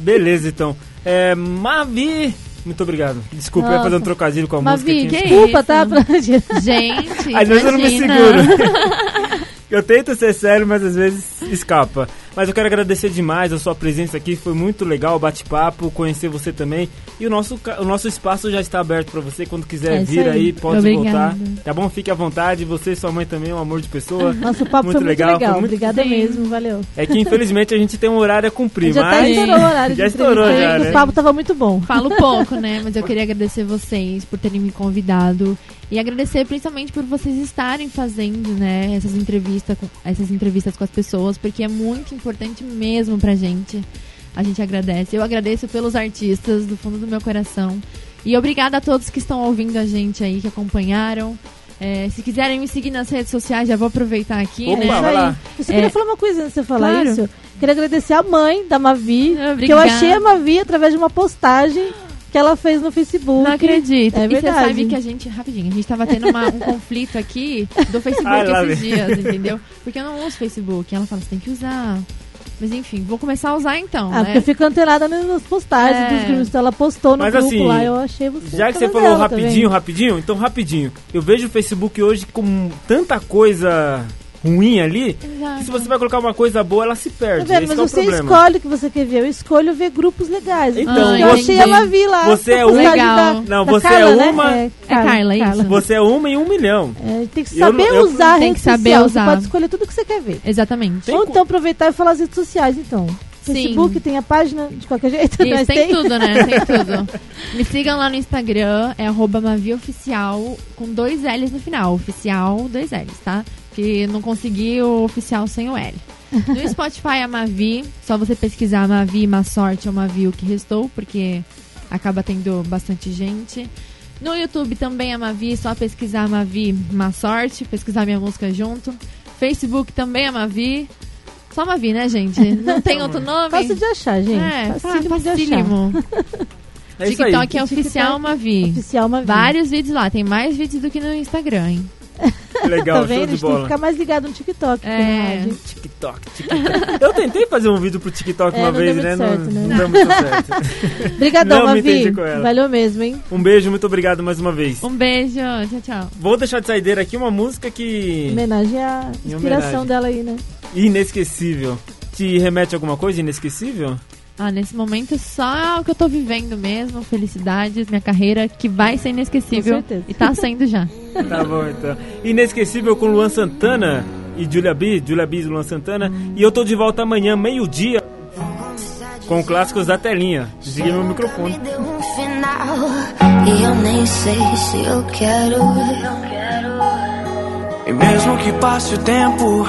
Beleza, então. É, Mavi, muito obrigado. Desculpa, eu ia fazer um Nossa. trocadilho com a Mavi, música. aqui. que desculpa, isso? tá? Pra... Gente, Às vezes eu não me imagina. seguro. eu tento ser sério, mas às vezes escapa. Mas eu quero agradecer demais a sua presença aqui, foi muito legal o bate-papo, conhecer você também. E o nosso, o nosso espaço já está aberto para você, quando quiser É vir aí. aí, pode Obrigada. voltar. Tá bom? Fique à vontade, você e sua mãe também, um amor de pessoa. Nosso papo Muito foi muito legal, legal. foi muito- Obrigada Sim. mesmo, valeu. É que infelizmente a gente tem um horário a cumprir, já mas... estourou o horário Já estourou já, né? O papo tava muito bom. Falo pouco, né? Mas eu queria agradecer vocês por terem me convidado. E agradecer principalmente por vocês estarem fazendo, né, essas entrevistas com, essas entrevistas com as pessoas, porque é muito importante mesmo pra gente. A gente agradece. Eu agradeço pelos artistas do fundo do meu coração. E obrigada a todos que estão ouvindo a gente aí, que acompanharam. É, se quiserem me seguir nas redes sociais, já vou aproveitar aqui, Opa, né? Vai lá. Eu só queria É. falar uma coisa antes de você falar Claro. isso. Queria agradecer a mãe da Mavi, Ah, que eu obrigada. achei a Mavi através de uma postagem que ela fez no Facebook. Não acredito. É e você sabe que a gente, rapidinho, a gente tava tendo uma- um conflito aqui do Facebook Ah, esses dias, entendeu? Porque eu não uso Facebook. Ela fala, você tem que usar. Mas enfim, vou começar a usar então, Ah, né? porque eu fico antenada nas postagens É. dos grupos. Então ela postou no Mas grupo assim, lá, eu achei você. Já que você falou tá rapidinho, vendo? rapidinho, então rapidinho. Eu vejo o Facebook hoje com tanta coisa ruim ali, se você vai colocar uma coisa boa, ela se Tá perde. vendo? Mas é você problema. escolhe o que você quer ver. Eu escolho ver grupos legais. Então, que eu você- achei a Mavi lá. você é a postagem legal. da- Não, da você Carla, é né? uma- É, Carla, isso. Você é uma em um milhão. É, tem que Eu saber não- eu- usar Tem que saber social. usar. Você pode escolher tudo que você quer ver. Exatamente. Tem Ou então aproveitar e falar as redes sociais, então. Sim. Facebook tem a página de qualquer jeito. Isso, nós tem tudo, né? Tem tudo. Me sigam lá no Instagram, é arroba mavioficial, com dois L's no final. Oficial, dois L's, tá? Que não consegui o oficial sem o L. No Spotify é Mavi, só você pesquisar Mavi, Má Sorte ou Mavi o que restou, porque acaba tendo bastante gente. No YouTube também é Mavi, só pesquisar Mavi, Má Sorte, pesquisar minha música junto. Facebook também é Mavi. Só Mavi, né, gente? Não tem outro nome? Fácil de achar, gente. É, Facílimo de achar. facílimo. É. TikTok é TikTok oficial Mavi. Oficial Mavi. Vários vídeos lá, tem mais vídeos do que no Instagram, hein? Legal, Tá show vendo? A de gente tem que bola. ficar mais ligado no TikTok. É. rádio. TikTok, TikTok. Eu tentei fazer um vídeo pro TikTok É, uma vez, né? certo, não, né? não deu muito certo. Obrigadão, me Mavi. Valeu mesmo, hein? Um beijo, muito obrigado mais uma vez. Um beijo, tchau, tchau. Vou deixar de saideira aqui uma música que. Homenagem à inspiração homenagem. dela aí, né? Inesquecível. Te remete a alguma coisa inesquecível? Ah, nesse momento só o que eu tô vivendo mesmo, felicidades, minha carreira, que vai ser inesquecível. Com certeza. E tá sendo já. Tá bom, então. Inesquecível com Luan Santana e Julia B, Julia B e Luan Santana. E eu tô de volta amanhã, meio-dia, com clássicos da telinha. Desliguei meu microfone. Me deu um final e eu nem sei se eu quero. E mesmo que passe o tempo,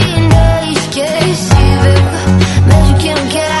Magic, can't get out.